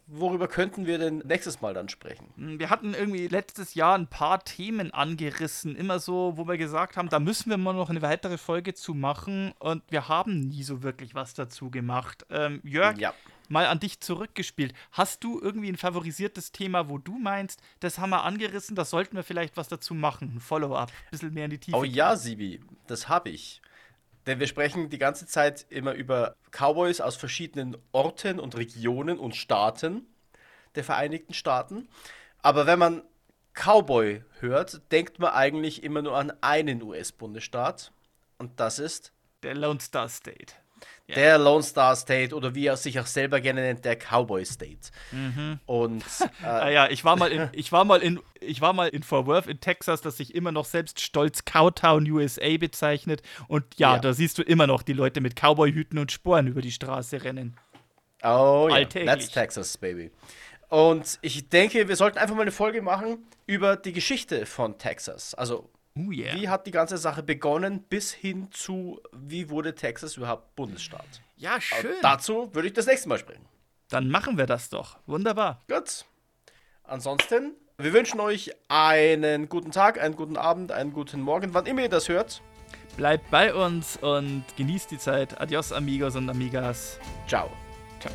worüber könnten wir denn nächstes Mal dann sprechen? Wir hatten irgendwie letztes Jahr ein paar Themen angerissen, immer so, wo wir gesagt haben, da müssen wir mal noch eine weitere Folge zu machen und wir haben nie so wirklich was dazu gemacht. Ähm, Jörg, Ja. mal an dich zurückgespielt. Hast du irgendwie ein favorisiertes Thema, wo du meinst, das haben wir angerissen, da sollten wir vielleicht was dazu machen? Ein Follow-up, ein bisschen mehr in die Tiefe. Oh ja, Sibi, das habe ich. Denn wir sprechen die ganze Zeit immer über Cowboys aus verschiedenen Orten und Regionen und Staaten der Vereinigten Staaten. Aber wenn man Cowboy hört, denkt man eigentlich immer nur an einen US-Bundesstaat. Und das ist Der Lone Star State. Ja. der Lone Star State oder wie er sich auch selber gerne nennt, der Cowboy State. Und <laughs> Ah äh, ja, ich war mal in, ich war mal in, ich war mal in Fort Worth in Texas, das sich immer noch selbst stolz Cowtown USA bezeichnet. Und ja, Ja. da siehst du immer noch die Leute mit Cowboyhüten und Sporen über die Straße rennen. Oh ja, that's Texas, baby. Und ich denke, wir sollten einfach mal eine Folge machen über die Geschichte von Texas. Also, Oh yeah. wie hat die ganze Sache begonnen bis hin zu, wie wurde Texas überhaupt Bundesstaat? Ja, schön. Dazu würde ich das nächste Mal sprechen. Dann machen wir das doch. Wunderbar. Gut. Ansonsten, wir wünschen euch einen guten Tag, einen guten Abend, einen guten Morgen, wann immer ihr das hört. Bleibt bei uns und genießt die Zeit. Adios, amigos und amigas. Ciao. Ciao.